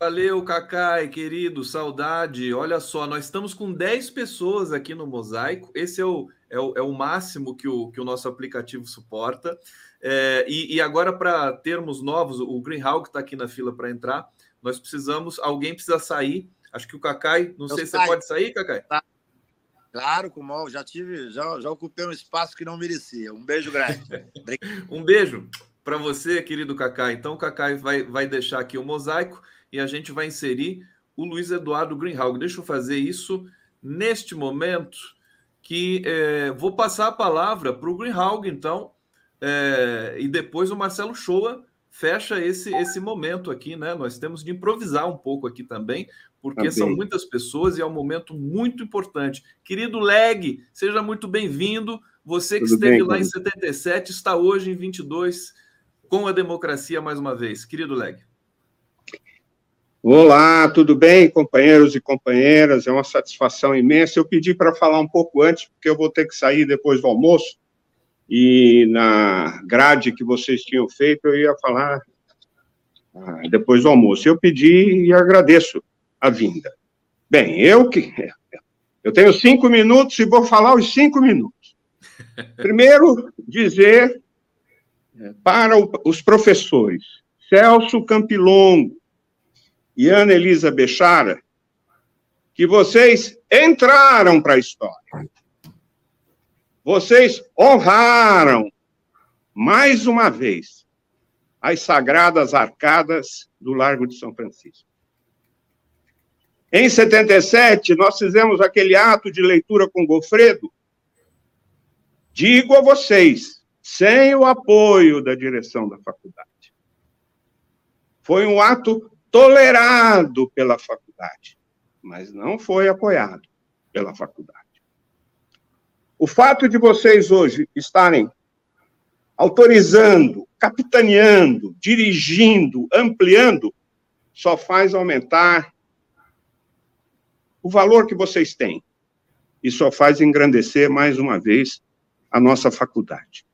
Valeu, Cacai, querido, saudade. Olha só, nós estamos com 10 pessoas aqui no Mosaico. Esse é o, é o, é o máximo que o, que o nosso aplicativo suporta. É, e, e, agora, para termos novos, o Greenhawk está aqui na fila para entrar. Nós precisamos, alguém precisa sair. Acho que o Cacai, não Eu sei se você pode sair, Cacai. Tá. Claro, como já tive, já, já ocupei um espaço que não merecia. Um beijo grande. um beijo para você, querido Cacai. Então, o Cacai vai, vai deixar aqui o mosaico e a gente vai inserir o Luiz Eduardo Greenhalgh. Deixa eu fazer isso neste momento, que é, vou passar a palavra para o Greenhalgh, então, é, e depois o Marcelo Shoa fecha esse, esse momento aqui, né? Nós temos de improvisar um pouco aqui também, porque tá são muitas pessoas e é um momento muito importante. Querido Leg, seja muito bem-vindo. Você que Tudo esteve bem, lá em 77 está hoje em 22 com a democracia mais uma vez. Querido Leg. Olá, tudo bem, companheiros e companheiras? É uma satisfação imensa. Eu pedi para falar um pouco antes, porque eu vou ter que sair depois do almoço. E na grade que vocês tinham feito, eu ia falar ah, depois do almoço. Eu pedi e agradeço a vinda. Bem, eu que eu tenho cinco minutos e vou falar os cinco minutos. Primeiro, dizer eh, para os professores Celso Campilongo, e Ana Elisa Bechara, que vocês entraram para a história. Vocês honraram, mais uma vez, as sagradas arcadas do Largo de São Francisco. Em 77, nós fizemos aquele ato de leitura com Gofredo. Digo a vocês, sem o apoio da direção da faculdade. Foi um ato tolerado pela faculdade, mas não foi apoiado pela faculdade. O fato de vocês hoje estarem autorizando, capitaneando, dirigindo, ampliando, só faz aumentar o valor que vocês têm. E só faz engrandecer mais uma vez a nossa faculdade.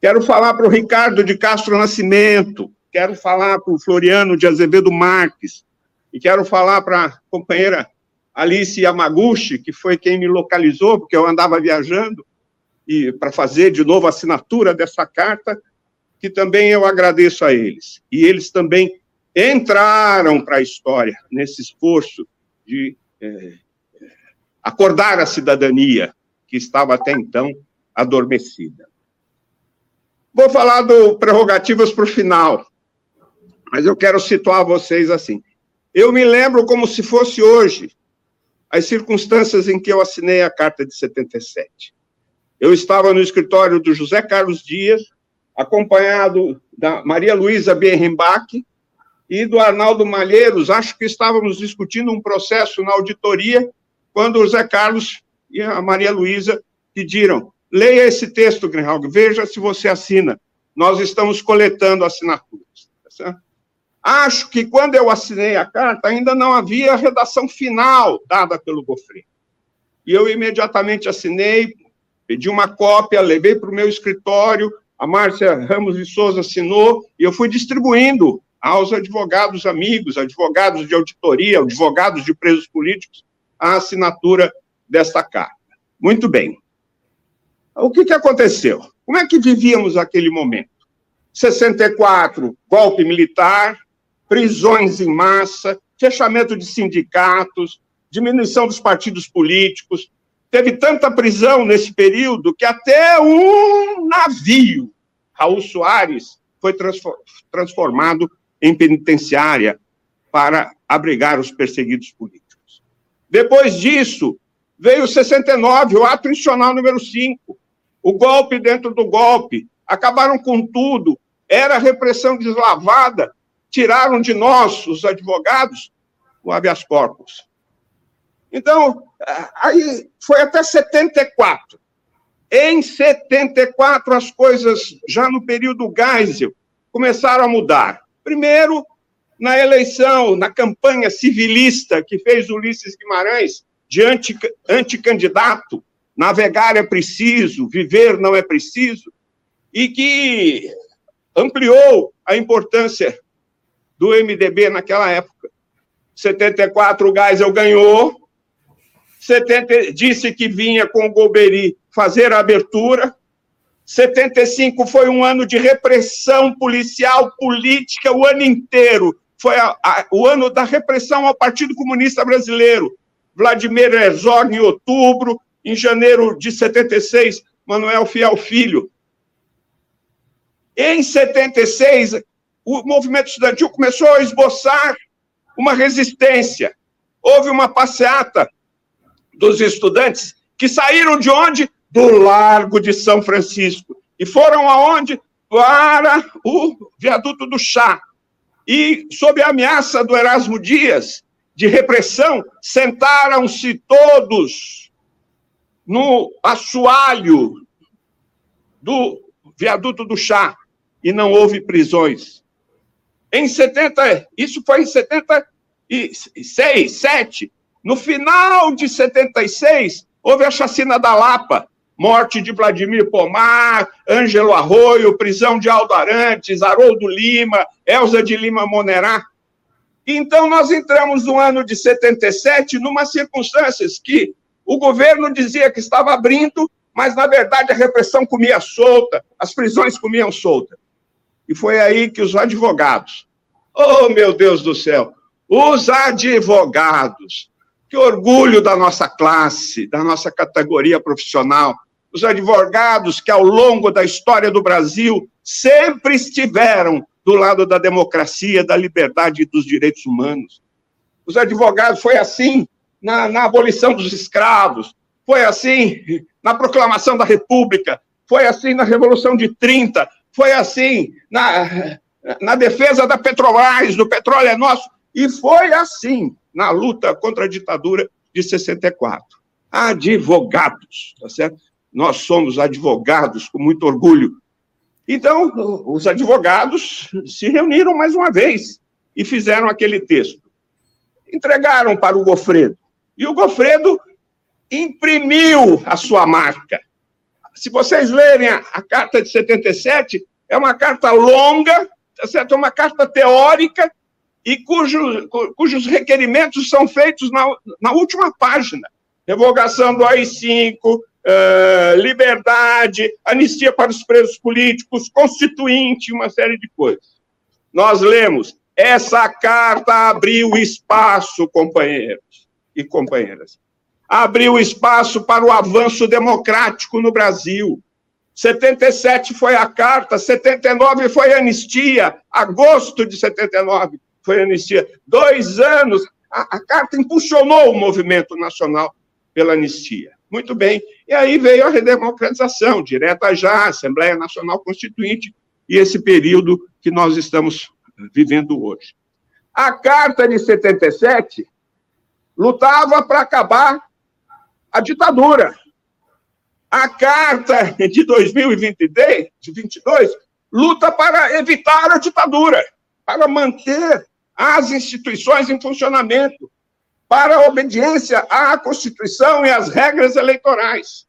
Quero falar para o Ricardo de Castro Nascimento, quero falar para o Floriano de Azevedo Marques, e quero falar para a companheira Alice Yamaguchi, que foi quem me localizou, porque eu andava viajando, e para fazer de novo a assinatura dessa carta, que também eu agradeço a eles. E eles também entraram para a história nesse esforço de acordar a cidadania que estava até então adormecida. Vou falar do prerrogativas para o final, mas eu quero situar vocês assim. Eu me lembro como se fosse hoje as circunstâncias em que eu assinei a carta de 77. Eu estava no escritório do José Carlos Dias, acompanhado da Maria Luísa Bierrenbach e do Arnaldo Malheiros. Acho que estávamos discutindo um processo na auditoria, quando o José Carlos e a Maria Luísa pediram: leia esse texto, Greenhalg, veja se você assina. Nós estamos coletando assinaturas. Tá? Acho que quando eu assinei a carta, ainda não havia a redação final dada pelo Gofre. E eu imediatamente assinei, pedi uma cópia, levei para o meu escritório, a Márcia Ramos de Souza assinou, e eu fui distribuindo aos advogados amigos, advogados de auditoria, advogados de presos políticos, a assinatura desta carta. Muito bem. O que, que aconteceu? Como é que vivíamos aquele momento? 64, golpe militar, prisões em massa, fechamento de sindicatos, diminuição dos partidos políticos. Teve tanta prisão nesse período que até um navio, Raul Soares, foi transformado em penitenciária para abrigar os perseguidos políticos. Depois disso, veio o 69, o ato institucional número 5, o golpe dentro do golpe, acabaram com tudo, era repressão deslavada, tiraram de nós, os advogados, o habeas corpus. Então, aí foi até 74. Em 74, as coisas, já no período Geisel, começaram a mudar. Primeiro, na eleição, na campanha civilista que fez Ulisses Guimarães, de anti, anticandidato, navegar é preciso, viver não é preciso, e que ampliou a importância do MDB naquela época. 74 o Geisel ganhou, 70, disse que vinha com o Golbery fazer a abertura. 75 foi um ano de repressão policial, política, o ano inteiro. Foi a, a, o ano da repressão ao Partido Comunista Brasileiro. Vladimir Herzog em outubro, em janeiro de 76, Manuel Fiel Filho. Em 76, o movimento estudantil começou a esboçar uma resistência. Houve uma passeata dos estudantes que saíram de onde? Do Largo de São Francisco. E foram aonde? Para o viaduto do Chá. E, sob a ameaça do Erasmo Dias, de repressão, sentaram-se todos no assoalho do viaduto do Chá e não houve prisões. Em 70, isso foi em 76, 7. No final de 76, houve a chacina da Lapa, morte de Vladimir Pomar, Ângelo Arroio, prisão de Aldo Arantes, Haroldo Lima, Elza de Lima Monerá. Então, nós entramos no ano de 77 numa circunstâncias que o governo dizia que estava abrindo, mas, na verdade, a repressão comia solta, as prisões comiam solta. E foi aí que os advogados, oh meu Deus do céu, os advogados, que orgulho da nossa classe, da nossa categoria profissional, os advogados que ao longo da história do Brasil sempre estiveram do lado da democracia, da liberdade e dos direitos humanos. Os advogados foi assim na, na abolição dos escravos, foi assim na proclamação da República, foi assim na Revolução de 30, foi assim na, na defesa da Petrobras, do petróleo é nosso, e foi assim na luta contra a ditadura de 64. Advogados, tá certo? Nós somos advogados com muito orgulho. Então, os advogados se reuniram mais uma vez e fizeram aquele texto. Entregaram para o Gofredo. E o Gofredo imprimiu a sua marca. Se vocês lerem a, a carta de 77, é uma carta longa, tá certo? É uma carta teórica e cujo, cujos requerimentos são feitos na, na última página. Revogação do AI-5, uh, eh, liberdade, anistia para os presos políticos, constituinte, uma série de coisas. Nós lemos, essa carta abriu espaço, companheiros e companheiras, abriu espaço para o avanço democrático no Brasil. 77 foi a carta, 79 foi a anistia, agosto de 79 foi anistia. Dois anos, a, a carta impulsionou o movimento nacional pela anistia. Muito bem. E aí veio a redemocratização, direta já, Assembleia Nacional Constituinte, e esse período que nós estamos vivendo hoje. A Carta de 77 lutava para acabar a ditadura. A Carta de 2022 luta para evitar a ditadura, para manter as instituições em funcionamento, para a obediência à Constituição e às regras eleitorais.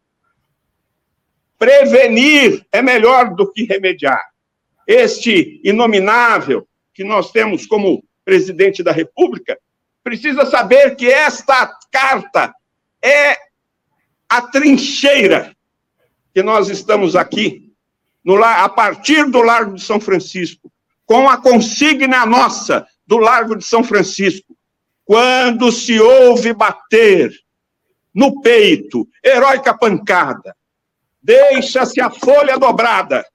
Prevenir é melhor do que remediar. Este inominável que nós temos como presidente da República precisa saber que esta carta é a trincheira que nós estamos aqui, no, a partir do Largo de São Francisco, com a consigna nossa do Largo de São Francisco. Quando se ouve bater no peito, heróica pancada, deixa-se a folha dobrada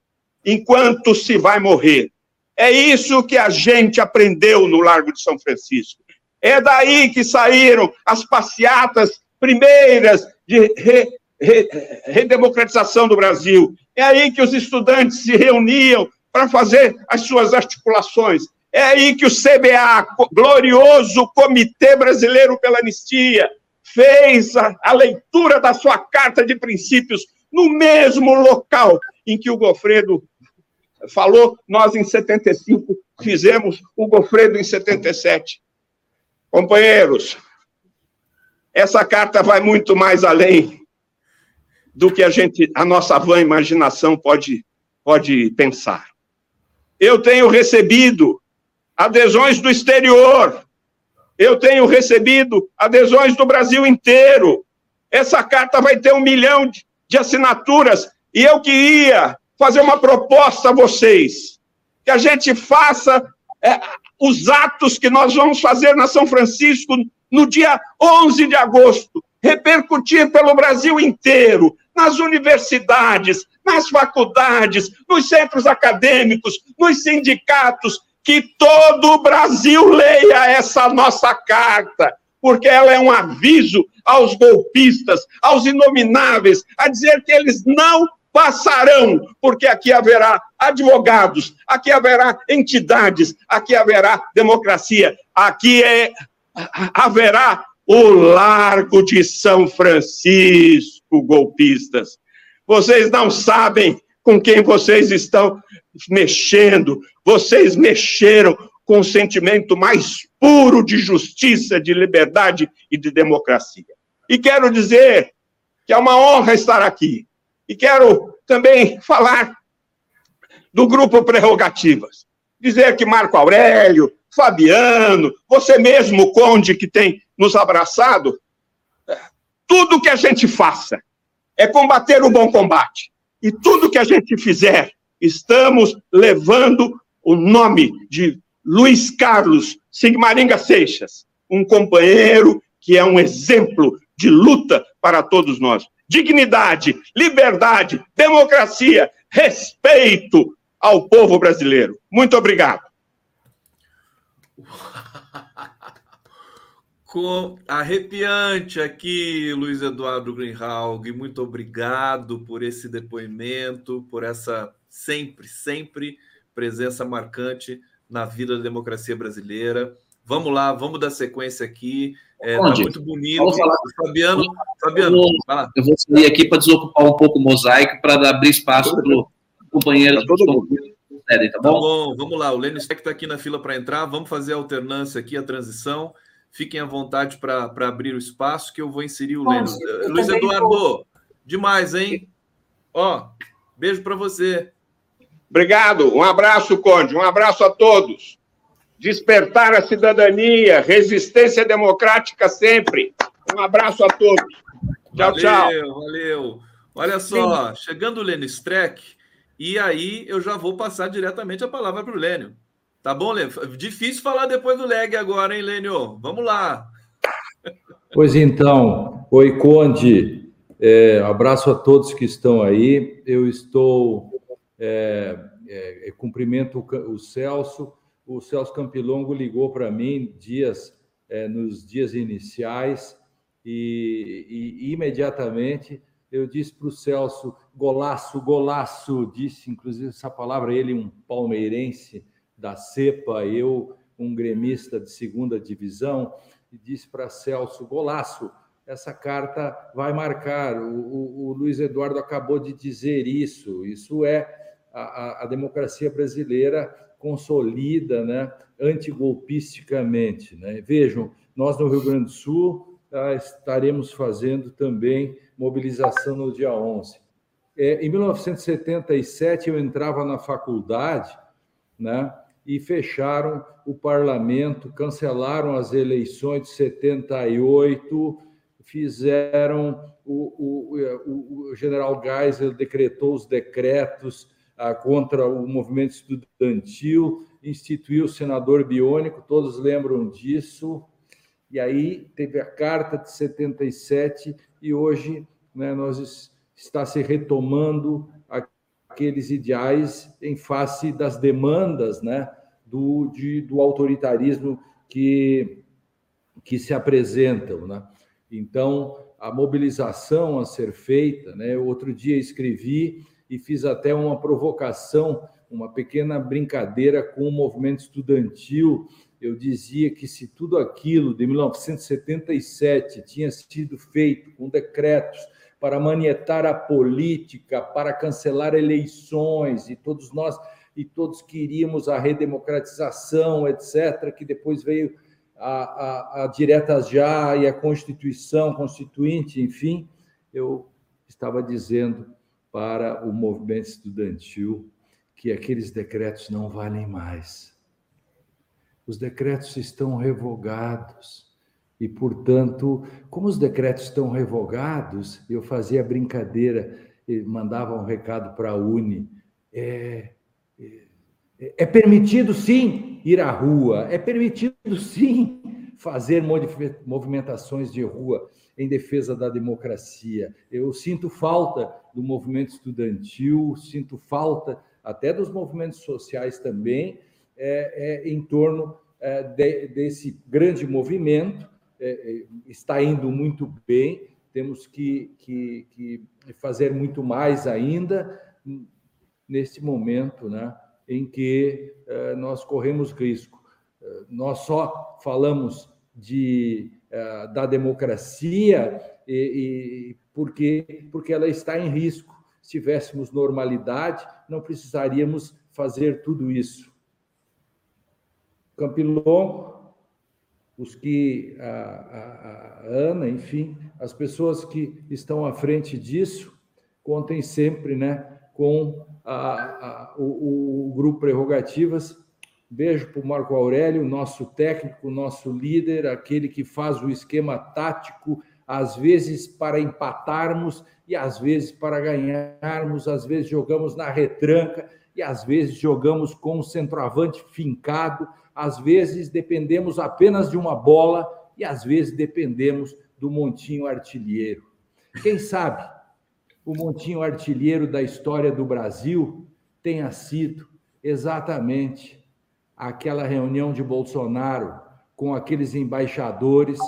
enquanto se vai morrer. É isso que a gente aprendeu no Largo de São Francisco. É daí que saíram as passeatas primeiras de re, re, redemocratização do Brasil. É aí que os estudantes se reuniam para fazer as suas articulações. É aí que o CBA, glorioso Comitê Brasileiro pela Anistia, fez a, a, leitura da sua carta de princípios no mesmo local em que o Gofredo falou, nós em 75 fizemos o Gofredo em 77. Companheiros, essa carta vai muito mais além do que a gente, a nossa vã imaginação pode, pode pensar. Eu tenho recebido adesões do exterior. Eu tenho recebido adesões do Brasil inteiro. Essa carta vai ter um milhão de assinaturas. E eu queria fazer uma proposta a vocês: que a gente faça é, os atos que nós vamos fazer na São Francisco no dia 11 de agosto, repercutir pelo Brasil inteiro, nas universidades, nas faculdades, nos centros acadêmicos, nos sindicatos, que todo o Brasil leia essa nossa carta, porque ela é um aviso aos golpistas, aos inomináveis, a dizer que eles não passarão, porque aqui haverá advogados, aqui haverá entidades, aqui haverá democracia, aqui é, haverá o Largo de São Francisco, golpistas. Vocês não sabem com quem vocês estão mexendo, vocês mexeram com o sentimento mais puro de justiça, de liberdade e de democracia. E quero dizer que é uma honra estar aqui. E quero também falar do grupo Prerrogativas. Dizer que Marco Aurélio, Fabiano, você mesmo, Conde, que tem nos abraçado, tudo que a gente faça é combater o bom combate. E tudo que a gente fizer estamos levando o nome de Luiz Carlos Sigmaringa Seixas, um companheiro que é um exemplo de luta para todos nós. Dignidade, liberdade, democracia, respeito ao povo brasileiro. Muito obrigado. Com arrepiante aqui, Luiz Eduardo Greenhalg. Muito obrigado por esse depoimento, por essa sempre, sempre presença marcante na vida da democracia brasileira. Vamos lá, vamos dar sequência aqui. É, tá muito bonito. Falar. Fabiano, Fabiano, eu vou, eu vou sair aqui para desocupar um pouco o mosaico para abrir espaço para o companheiro. Tá todo mundo. Tá bom? tá bom? Vamos lá. O Lênin Steck está aqui na fila para entrar. Vamos fazer a alternância aqui, a transição. Fiquem à vontade para abrir o espaço que eu vou inserir o Lênin. Luiz Eduardo, vou. demais, hein? Ó, beijo para você. Obrigado. Um abraço, Conde. Um abraço a todos. Despertar a cidadania, resistência democrática sempre. Um abraço a todos. Tchau, valeu, tchau. Valeu. Olha só, Sim. chegando o Lênin Streck, e aí eu já vou passar diretamente a palavra para o Lênio. Tá bom, Lênio? Difícil falar depois do leg agora, hein, Lênio? Vamos lá. Pois então, oi, Conde. É, abraço a todos que estão aí. Eu estou. É, é, cumprimento o, o, Celso. O Celso Campilongo ligou para mim dias é, nos dias iniciais e, e imediatamente eu disse para o Celso, golaço, golaço, disse inclusive essa palavra, ele um palmeirense da cepa, eu um gremista de segunda divisão, e disse para Celso, golaço, essa carta vai marcar, o, o, o, Luiz Eduardo acabou de dizer isso, isso é a, a democracia brasileira consolida, né, antigolpisticamente. Né? Vejam, nós no Rio Grande do Sul ah, estaremos fazendo também mobilização no dia 11. É, em 1977, eu entrava na faculdade, né, e fecharam o parlamento, cancelaram as eleições de 78, fizeram o, o, o general Geisel decretou os decretos contra o movimento estudantil, instituiu o senador biônico, todos lembram disso. E aí teve a carta de 77 e hoje né, nós está se retomando aqueles ideais em face das demandas né, do, de, do autoritarismo que, que se apresentam. Né? Então, a mobilização a ser feita, né? outro dia escrevi e fiz até uma provocação, uma pequena brincadeira com o movimento estudantil eu dizia que se tudo aquilo de 1977 tinha sido feito com decretos para manietar a política, para cancelar eleições, e todos nós e todos queríamos a redemocratização, etc., que depois veio a, a, a direta já e a Constituição Constituinte, enfim, eu estava dizendo para o movimento estudantil que aqueles decretos não valem mais os decretos estão revogados. E, portanto, como os decretos estão revogados, eu fazia brincadeira, e mandava um recado para a Uni. É, é, é permitido, sim, ir à rua, é permitido, sim, fazer movimentações de rua em defesa da democracia. Eu sinto falta do movimento estudantil, sinto falta até dos movimentos sociais também, é, é, em torno é, de, desse grande movimento. É, é, está indo muito bem, temos que, que, que, fazer muito mais ainda neste momento né, em que é, nós corremos risco. Nós só falamos de, da democracia e, e porque, porque ela está em risco. Se tivéssemos normalidade, não precisaríamos fazer tudo isso. Campilongo, os que a, a, a, Ana, enfim, as pessoas que estão à frente disso, contem sempre, né, com a, o, o, grupo Prerrogativas. Beijo para o Marco Aurélio, nosso técnico, nosso líder, aquele que faz o esquema tático, às vezes para empatarmos e às vezes para ganharmos, às vezes jogamos na retranca e às vezes jogamos com o centroavante fincado, às vezes dependemos apenas de uma bola e às vezes dependemos do montinho artilheiro. Quem sabe o montinho artilheiro da história do Brasil tenha sido exatamente aquela reunião de Bolsonaro com aqueles embaixadores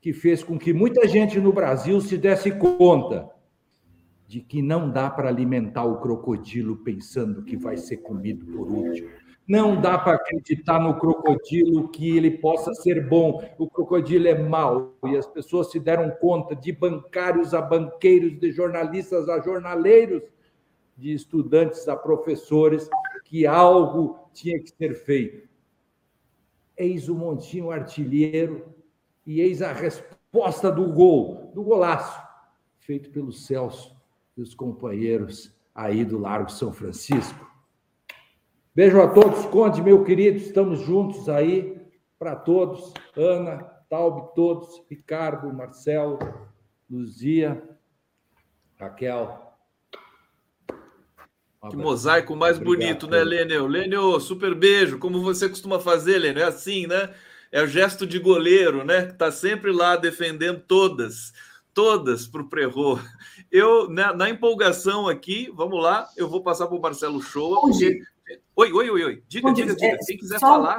que fez com que muita gente no Brasil se desse conta de que não dá para alimentar o crocodilo pensando que vai ser comido por último. Não dá para acreditar no crocodilo que ele possa ser bom. O crocodilo é mau. E as pessoas se deram conta, de bancários a banqueiros, de jornalistas a jornaleiros, de estudantes a professores, que algo tinha que ser feito. Eis o montinho artilheiro e eis a resposta do gol, do golaço, feito pelo Celso e os companheiros aí do Largo São Francisco. Beijo a todos, Conde, meu querido, estamos juntos aí para todos. Ana, Taube, todos, Ricardo, Marcelo, Luzia, Raquel. Que mosaico mais Obrigado, bonito, né, Lênio? Lênio, super beijo. Como você costuma fazer, Lênio? É assim, né? É o gesto de goleiro, né? Que tá sempre lá defendendo todas, todas para o Prerro. Eu, na, na, empolgação aqui, vamos lá, eu vou passar para o Marcelo Show, porque Oi, oi, oi, oi. Diga, diga, diga. É, Quem quiser falar.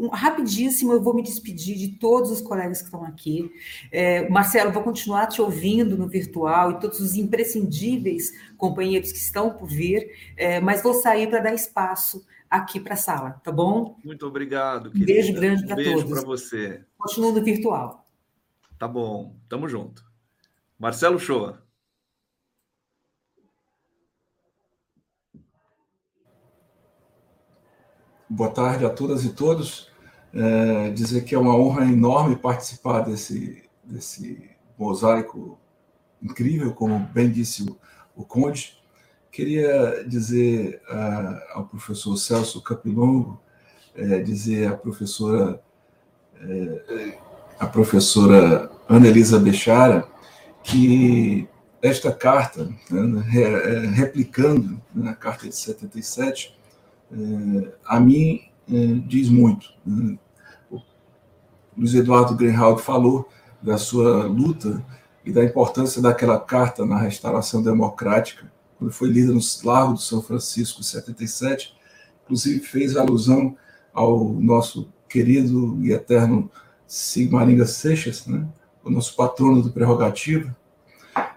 Um, rapidíssimo, eu vou me despedir de todos os colegas que estão aqui. É, Marcelo, vou continuar te ouvindo no virtual e todos os imprescindíveis companheiros que estão por vir, é, mas vou sair para dar espaço aqui para a sala, tá bom? Muito obrigado. Um beijo grande para um todos. Beijo para você. Continuo no virtual. Tá bom, tamo junto. Marcelo Shoa. boa tarde a todas e todos. É, dizer que é uma honra enorme participar desse, desse mosaico incrível, como bem disse o, o Conde. Queria dizer uh, ao professor Celso Capilongo, é, dizer à professora, é, a professora Ana Elisa Bechara, que esta carta, né, replicando né, a carta de 77, é, a mim é, diz muito. Né? Luiz Eduardo Greenhalgh falou da sua luta e da importância daquela carta na restauração democrática, quando foi lida no Largo do São Francisco, em 77, inclusive fez alusão ao nosso querido e eterno Sigmaringa Seixas, né? o nosso patrono do Prerrogativa.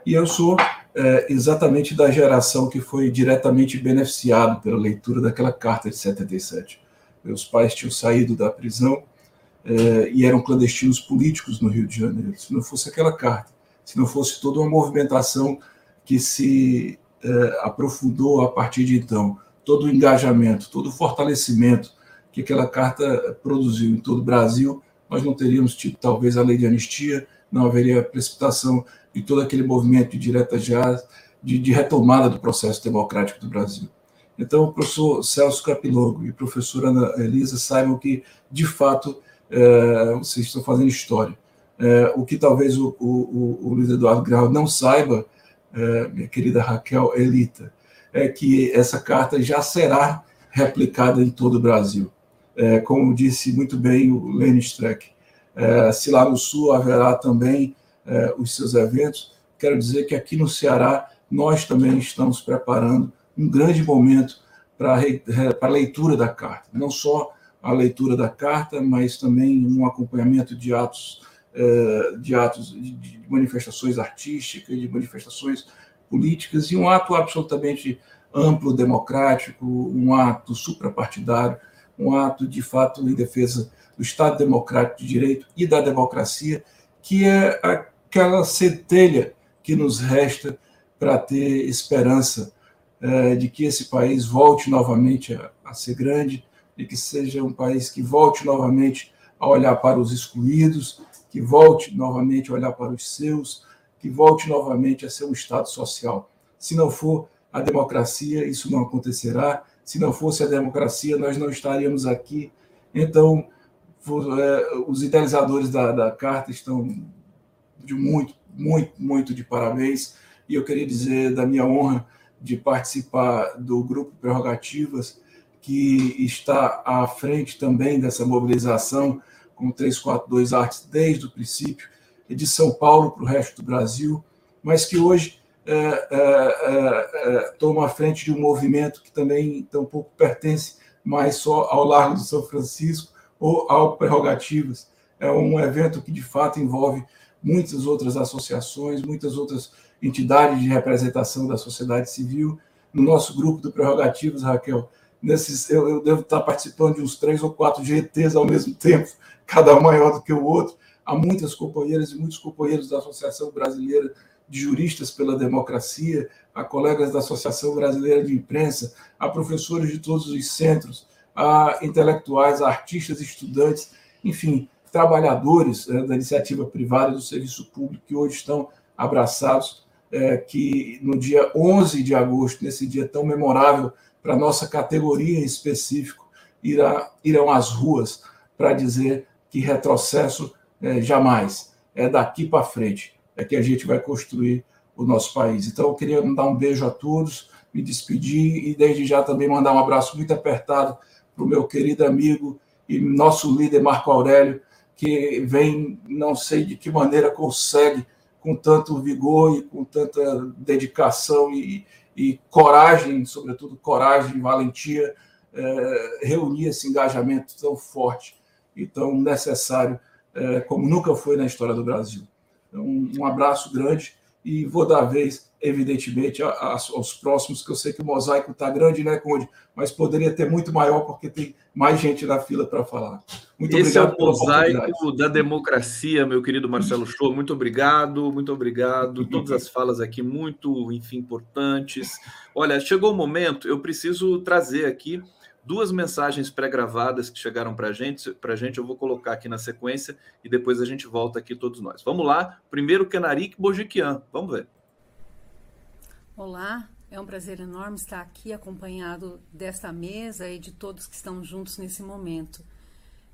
E eu sou é, exatamente da geração que foi diretamente beneficiado pela leitura daquela carta de 77. Meus pais tinham saído da prisão é, e eram clandestinos políticos no Rio de Janeiro. Se não fosse aquela carta, se não fosse toda uma movimentação que se é, aprofundou a partir de então, todo o engajamento, todo o fortalecimento que aquela carta produziu em todo o Brasil, nós não teríamos tido talvez a lei de anistia, não haveria precipitação de todo aquele movimento de direta já, de, de, retomada do processo democrático do Brasil. Então, o professor Celso Capilogo e a professora Ana Elisa saibam que, de fato, é, vocês estão fazendo história. É, o que talvez o, o, o Luiz Eduardo Grau não saiba, é, minha querida Raquel Elita, é que essa carta já será replicada em todo o Brasil. É, como disse muito bem o Lenny Streck, é, se lá no Sul haverá também é, os seus eventos, quero dizer que aqui no Ceará nós também estamos preparando um grande momento para a leitura da carta. Não só a leitura da carta, mas também um acompanhamento de atos, é, de, atos de manifestações artísticas, de manifestações políticas, e um ato absolutamente amplo, democrático, um ato suprapartidário, um ato de fato em defesa do Estado Democrático de Direito e da democracia, que é aquela centelha que nos resta para ter esperança de que esse país volte novamente a, ser grande, de que seja um país que volte novamente a olhar para os excluídos, que volte novamente a olhar para os seus, que volte novamente a ser um Estado social. Se não for a democracia, isso não acontecerá. Se não fosse a democracia, nós não estaríamos aqui. Então, é, os idealizadores da, da carta estão de muito, muito, muito de parabéns. E eu queria dizer da minha honra de participar do grupo Prerrogativas, que está à frente também dessa mobilização com 342 Artes desde o princípio, e de São Paulo para o resto do Brasil, mas que hoje é, é, é, toma a frente de um movimento que também tampouco pertence mais só ao Largo do São Francisco ou ao Prerrogativas. É um evento que, de fato, envolve muitas outras associações, muitas outras entidades de representação da sociedade civil. No nosso grupo do Prerrogativas, Raquel, nesses, eu, eu devo estar participando de uns três ou quatro GTs ao mesmo tempo, cada um maior do que o outro. Há muitas companheiras e muitos companheiros da Associação Brasileira de Juristas pela Democracia, há colegas da Associação Brasileira de Imprensa, há professores de todos os centros, há intelectuais, artistas, estudantes, enfim, trabalhadores né, da iniciativa privada e do serviço público que hoje estão abraçados, é, que no dia 11 de agosto, nesse dia tão memorável para nossa categoria em específico, irá, irão às ruas para dizer que retrocesso é, jamais, é daqui para frente, é que a gente vai construir o nosso país. Então, eu queria mandar um beijo a todos, me despedir e, desde já, também mandar um abraço muito apertado para o meu querido amigo e nosso líder Marco Aurélio, que vem, não sei de que maneira consegue, com tanto vigor e com tanta dedicação e, e coragem, sobretudo coragem e valentia, é, reunir esse engajamento tão forte e tão necessário é, como nunca foi na história do Brasil. Então, um abraço grande e vou dar vez, evidentemente, aos próximos, que eu sei que o mosaico está grande, né, Conde? Mas poderia ter muito maior, porque tem mais gente na fila para falar. Muito Esse obrigado. é o mosaico da democracia, meu querido Marcelo Show. Muito obrigado, muito obrigado. Todas as falas aqui muito, enfim, importantes. Olha, chegou o momento, eu preciso trazer aqui duas mensagens pré-gravadas que chegaram para gente, a gente. Eu vou colocar aqui na sequência e depois a gente volta aqui todos nós. Vamos lá. Primeiro, Kenarik Bojiquian. Vamos ver. Olá, é um prazer enorme estar aqui acompanhado desta mesa e de todos que estão juntos nesse momento.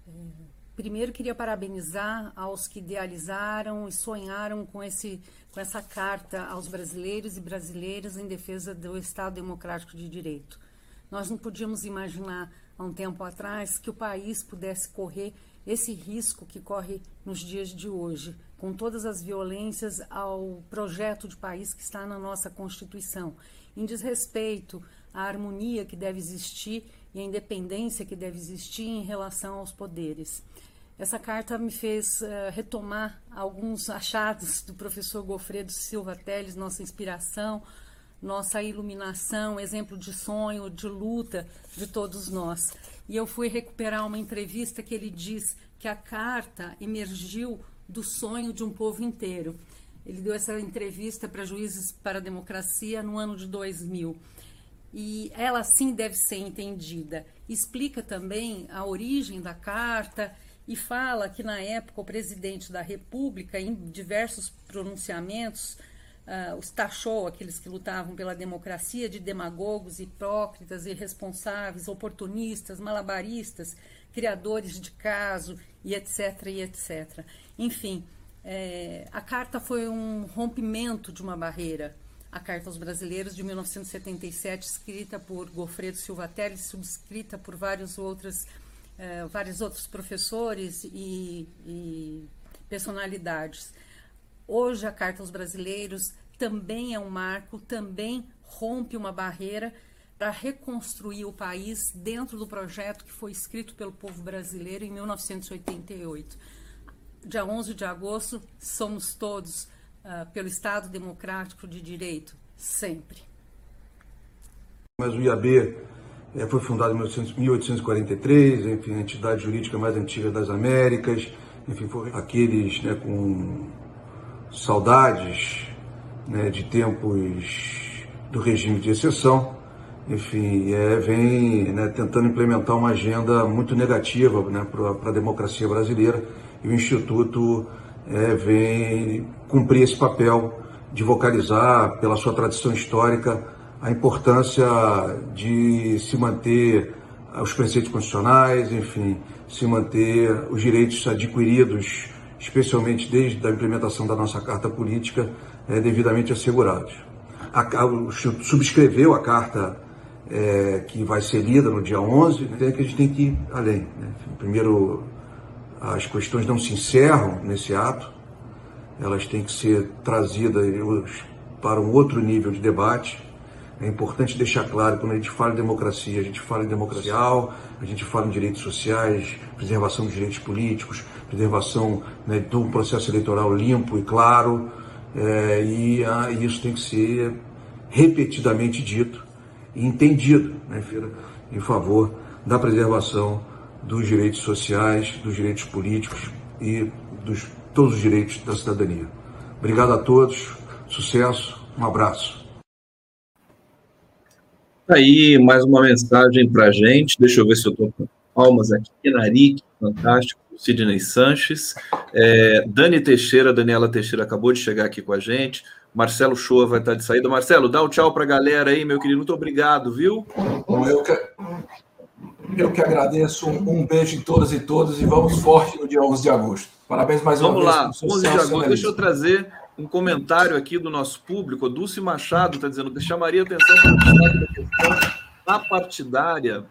É, primeiro, queria parabenizar aos que idealizaram e sonharam com, esse, com essa carta aos brasileiros e brasileiras em defesa do Estado Democrático de Direito. Nós não podíamos imaginar há um tempo atrás que o país pudesse correr esse risco que corre nos dias de hoje, com todas as violências ao projeto de país que está na nossa Constituição, em desrespeito à harmonia que deve existir e à independência que deve existir em relação aos poderes. Essa carta me fez uh, retomar alguns achados do professor Gofredo Silva Teles, nossa inspiração, nossa iluminação, exemplo de sonho, de luta de todos nós. E eu fui recuperar uma entrevista que ele diz que a carta emergiu do sonho de um povo inteiro. Ele deu essa entrevista para Juízes para a Democracia no ano de 2000. E ela sim deve ser entendida. Explica também a origem da carta e fala que na época o presidente da República, em diversos pronunciamentos, uh, os taxou, aqueles que lutavam pela democracia, de demagogos, hipócritas, irresponsáveis, oportunistas, malabaristas, criadores de caso e etc. e etc. Enfim, é, a carta foi um rompimento de uma barreira. A Carta aos Brasileiros de 1977, escrita por Gofredo Silva Teles, subscrita por vários outros, é, vários outros professores e, e personalidades. Hoje, a Carta aos Brasileiros também é um marco, também rompe uma barreira para reconstruir o país dentro do projeto que foi escrito pelo povo brasileiro em 1988. Dia 11 de agosto, somos todos uh, pelo Estado Democrático de Direito, sempre. Mas o IAB é, foi fundado em 1843, enfim, a entidade jurídica mais antiga das Américas, enfim, foi aqueles né, com saudades né, de tempos do regime de exceção, enfim, é, vem né, tentando implementar uma agenda muito negativa né, para a democracia brasileira e o Instituto é, vem cumprir esse papel de vocalizar, pela sua tradição histórica, a importância de se manter os preceitos constitucionais, enfim, se manter os direitos adquiridos, especialmente desde a implementação da nossa Carta Política, é, devidamente assegurados. A, o subscreveu a carta é, que vai ser lida no dia 11, né, que a gente tem que ir além. Né? Primeiro, as questões não se encerram nesse ato, elas têm que ser trazidas, para um outro nível de debate. É importante deixar claro que quando a gente fala em democracia, a gente fala em democracia, a gente fala em direitos sociais, preservação dos direitos políticos, preservação né, do processo eleitoral limpo e claro, é, e, ah, isso tem que ser repetidamente dito e entendido né, em favor da preservação dos direitos sociais, dos direitos políticos e dos todos os direitos da cidadania. Obrigado a todos, sucesso, um abraço. Tá aí mais uma mensagem para a gente. Deixa eu ver se eu estou com palmas aqui. Narik, fantástico. Sidney Sanches. É, Dani Teixeira, Daniela Teixeira acabou de chegar aqui com a gente. Marcelo Shoa vai estar de saída. Marcelo, dá um tchau para a galera aí, meu querido. Muito obrigado, viu? Bom, eu que, eu que agradeço. Um, beijo em todas e todos e vamos forte no dia 11 de agosto. Parabéns mais vamos uma vez. Vamos lá, 11 de agosto. Deixa eu trazer um comentário aqui do nosso público. A Dulce Machado está dizendo que chamaria atenção para a questão da partidária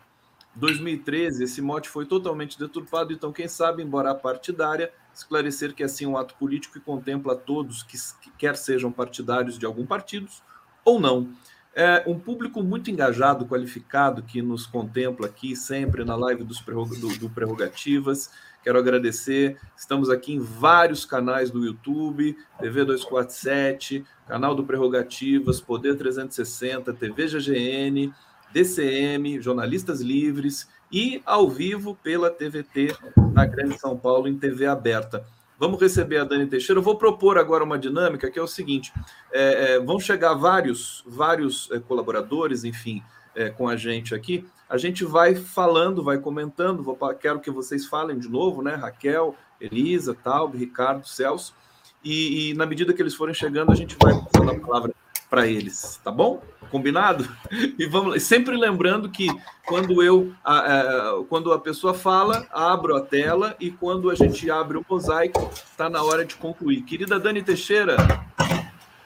2013, esse mote foi totalmente deturpado, então, quem sabe, embora partidária, esclarecer que é sim um ato político que contempla todos que, que quer sejam partidários de algum partido ou não. É um público muito engajado, qualificado, que nos contempla aqui sempre na live dos do, do Prerrogativas. Quero agradecer. Estamos aqui em vários canais do YouTube, TV 247, canal do Prerrogativas, Poder 360, TV GGN, DCM, Jornalistas Livres e ao vivo pela TVT na Grande São Paulo em TV aberta. Vamos receber a Dani Teixeira. Eu vou propor agora uma dinâmica que é o seguinte: é, é, vão chegar vários, vários é, colaboradores, enfim, é, com a gente aqui. A gente vai falando, vai comentando. Vou, quero que vocês falem de novo, né? Raquel, Elisa, Tal, Ricardo, Celso. E, e na medida que eles forem chegando, a gente vai passando a palavra para eles, tá bom? Combinado? E vamos sempre lembrando que quando eu a, a, quando a pessoa fala, abro a tela e quando a gente abre o mosaico, está na hora de concluir. Querida Dani Teixeira,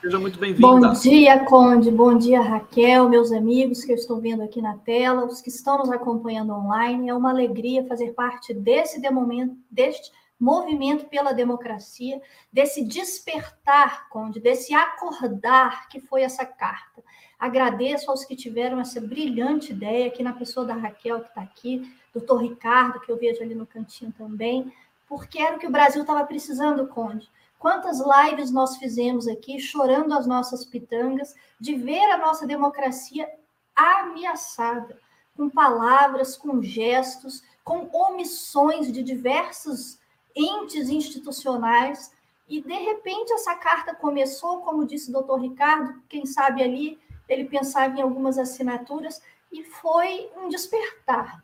seja muito bem-vinda. Bom dia, Conde. Bom dia, Raquel, meus amigos que eu estou vendo aqui na tela, os que estão nos acompanhando online. É uma alegria fazer parte desse momento, deste movimento pela democracia, desse despertar, Conde, desse acordar que foi essa carta. Agradeço aos que tiveram essa brilhante ideia, aqui na pessoa da Raquel, que está aqui, doutor Ricardo, que eu vejo ali no cantinho também, porque era o que o Brasil estava precisando, Conde. Quantas lives nós fizemos aqui, chorando as nossas pitangas, de ver a nossa democracia ameaçada, com palavras, com gestos, com omissões de diversos entes institucionais, e de repente essa carta começou, como disse o doutor Ricardo, quem sabe ali ele pensava em algumas assinaturas, e foi um despertar,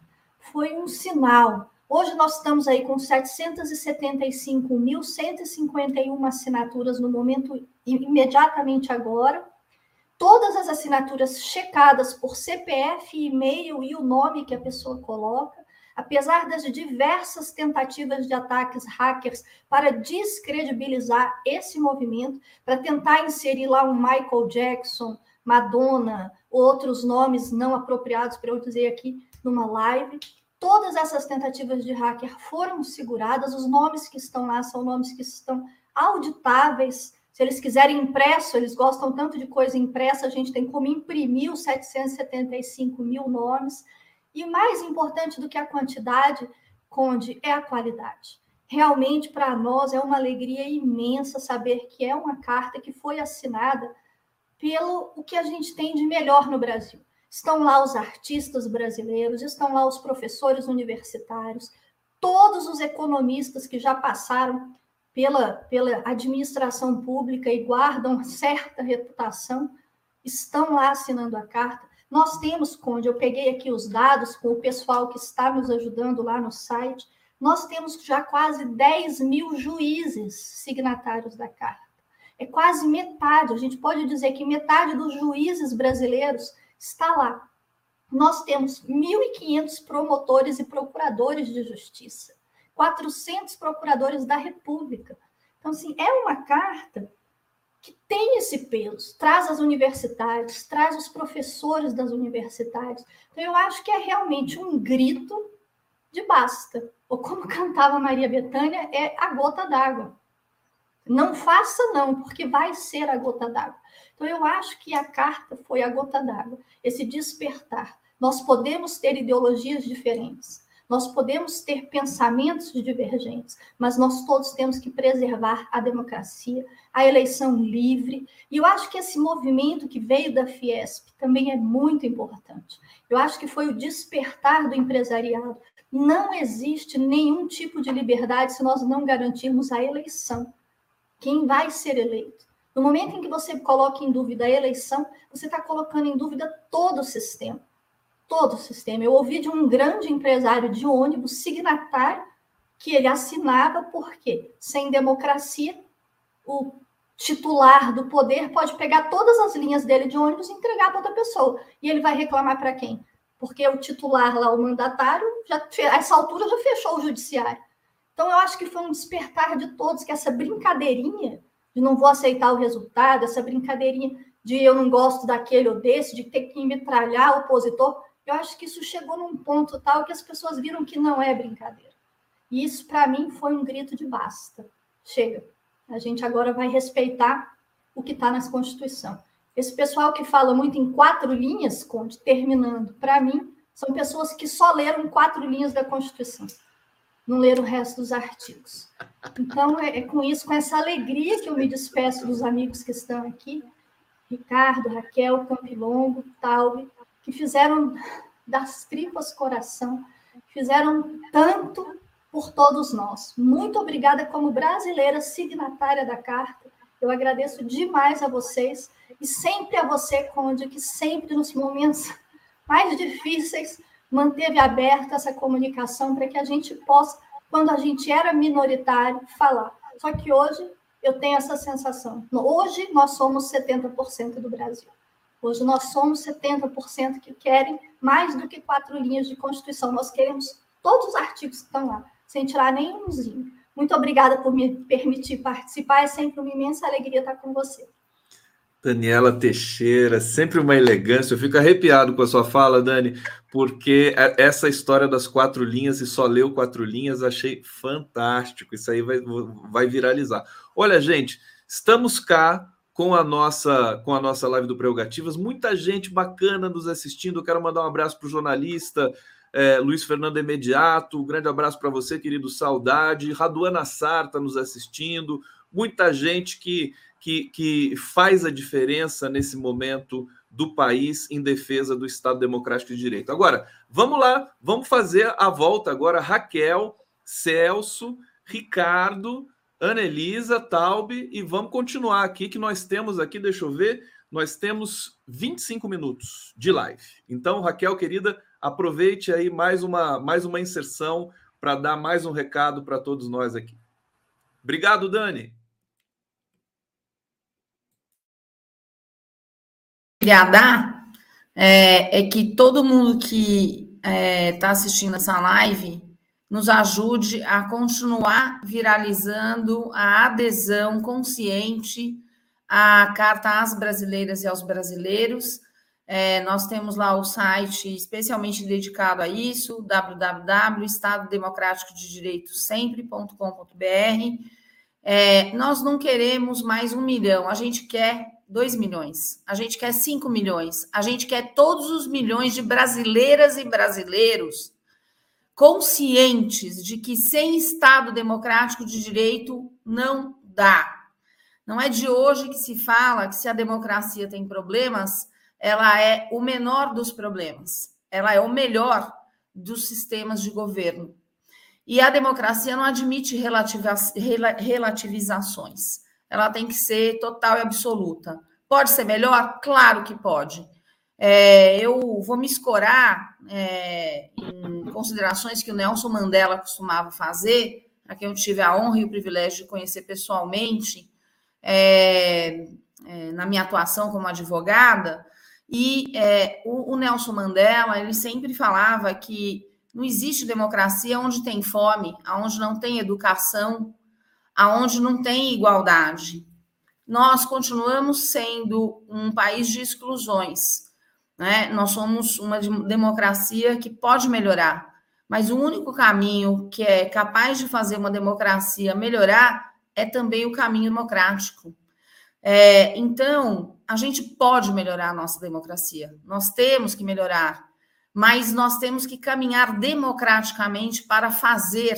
foi um sinal. Hoje nós estamos aí com 775.151 assinaturas no momento imediatamente agora. Todas as assinaturas checadas por CPF, e-mail e o nome que a pessoa coloca apesar das diversas tentativas de ataques hackers para descredibilizar esse movimento, para tentar inserir lá um Michael Jackson, Madonna, outros nomes não apropriados para eu dizer aqui numa live. Todas essas tentativas de hacker foram seguradas, os nomes que estão lá são nomes que estão auditáveis. Se eles quiserem impresso, eles gostam tanto de coisa impressa, a gente tem como imprimir os 775 mil nomes. E mais importante do que a quantidade, Conde, é a qualidade. Realmente, para nós, é uma alegria imensa saber que é uma carta que foi assinada pelo o que a gente tem de melhor no Brasil. Estão lá os artistas brasileiros, estão lá os professores universitários, todos os economistas que já passaram pela, pela administração pública e guardam certa reputação, estão lá assinando a carta. Nós temos, Conde, eu peguei aqui os dados com o pessoal que está nos ajudando lá no site, nós temos já quase 10 mil juízes signatários da carta. É quase metade, a gente pode dizer que metade dos juízes brasileiros está lá. Nós temos 1.500 promotores e procuradores de justiça, 400 procuradores da República. Então, assim, é uma carta tem esse peso, traz as universidades, traz os professores das universidades. Então, eu acho que é realmente um grito de basta. Ou como cantava Maria Bethânia, é a gota d'água. Não faça, não, porque vai ser a gota d'água. Então, eu acho que a carta foi a gota d'água, esse despertar. Nós podemos ter ideologias diferentes, nós podemos ter pensamentos divergentes, mas nós todos temos que preservar a democracia, a eleição livre. E eu acho que esse movimento que veio da Fiesp também é muito importante. Eu acho que foi o despertar do empresariado. Não existe nenhum tipo de liberdade se nós não garantirmos a eleição. Quem vai ser eleito? No momento em que você coloca em dúvida a eleição, você está colocando em dúvida todo o sistema todo o sistema. Eu ouvi de um grande empresário de ônibus signatário que ele assinava porque sem democracia o titular do poder pode pegar todas as linhas dele de ônibus e entregar para outra pessoa. E ele vai reclamar para quem? Porque o titular lá, o mandatário, já a essa altura já fechou o judiciário. Então eu acho que foi um despertar de todos que essa brincadeirinha de não vou aceitar o resultado, essa brincadeirinha de eu não gosto daquele ou desse, de ter que metralhar o opositor, eu acho que isso chegou num ponto tal que as pessoas viram que não é brincadeira. E isso, para mim, foi um grito de basta. Chega. A gente agora vai respeitar o que está na Constituição. Esse pessoal que fala muito em quatro linhas, Conde, terminando, para mim, são pessoas que só leram quatro linhas da Constituição, não leram o resto dos artigos. Então, é, é com isso, com essa alegria que eu me despeço dos amigos que estão aqui, Ricardo, Raquel, Campilongo, Taube, que fizeram das tripas coração, fizeram tanto por todos nós. Muito obrigada como brasileira signatária da carta. Eu agradeço demais a vocês e sempre a você, Conde, que sempre nos momentos mais difíceis manteve aberta essa comunicação para que a gente possa, quando a gente era minoritário, falar. Só que hoje eu tenho essa sensação. Hoje nós somos 70% do Brasil. Hoje nós somos 70% que querem mais do que quatro linhas de Constituição. Nós queremos todos os artigos que estão lá, sem tirar nenhumzinho. Muito obrigada por me permitir participar. É sempre uma imensa alegria estar com você. Daniela Teixeira, sempre uma elegância. Eu fico arrepiado com a sua fala, Dani, porque essa história das quatro linhas e só leu quatro linhas, achei fantástico. Isso aí vai, vai viralizar. Olha, gente, estamos cá com a nossa com a nossa live do Prerrogativas. Muita gente bacana nos assistindo. Eu quero mandar um abraço para o jornalista é, Luiz Fernando Imediato. Um grande abraço para você, querido. Saudade. Raduana Sarta nos assistindo. Muita gente que, que, que faz a diferença nesse momento do país em defesa do Estado Democrático de Direito. Agora, vamos lá, vamos fazer a volta agora. Raquel, Celso, Ricardo, Ana Elisa, Taube, e vamos continuar aqui, que nós temos aqui, deixa eu ver, nós temos 25 minutos de live. Então, Raquel, querida, aproveite aí mais uma, mais uma inserção para dar mais um recado para todos nós aqui. Obrigado, Dani. Obrigada. É, é que todo mundo que está é, tá assistindo essa live nos ajude a continuar viralizando a adesão consciente à Carta às Brasileiras e aos Brasileiros. É, nós temos lá o site especialmente dedicado a isso, www.estadodemocrático-de-direito-sempre.com.br. É, nós não queremos mais um milhão, a gente quer dois milhões, a gente quer cinco milhões, a gente quer todos os milhões de brasileiras e brasileiros conscientes de que sem Estado democrático de direito não dá. Não é de hoje que se fala que se a democracia tem problemas, ela é o menor dos problemas, ela é o melhor dos sistemas de governo. E a democracia não admite relativizações, ela tem que ser total e absoluta. Pode ser melhor? Claro que pode. É, eu vou me escorar é, em considerações que o Nelson Mandela costumava fazer, a quem eu tive a honra e o privilégio de conhecer pessoalmente é, é na minha atuação como advogada. E é, o, o Nelson Mandela ele sempre falava que não existe democracia onde tem fome, aonde não tem educação, aonde não tem igualdade. Nós continuamos sendo um país de exclusões né? Nós somos uma democracia que pode melhorar, mas o único caminho que é capaz de fazer uma democracia melhorar é também o caminho democrático. É, então, a gente pode melhorar a nossa democracia. Nós temos que melhorar, mas nós temos que caminhar democraticamente para fazer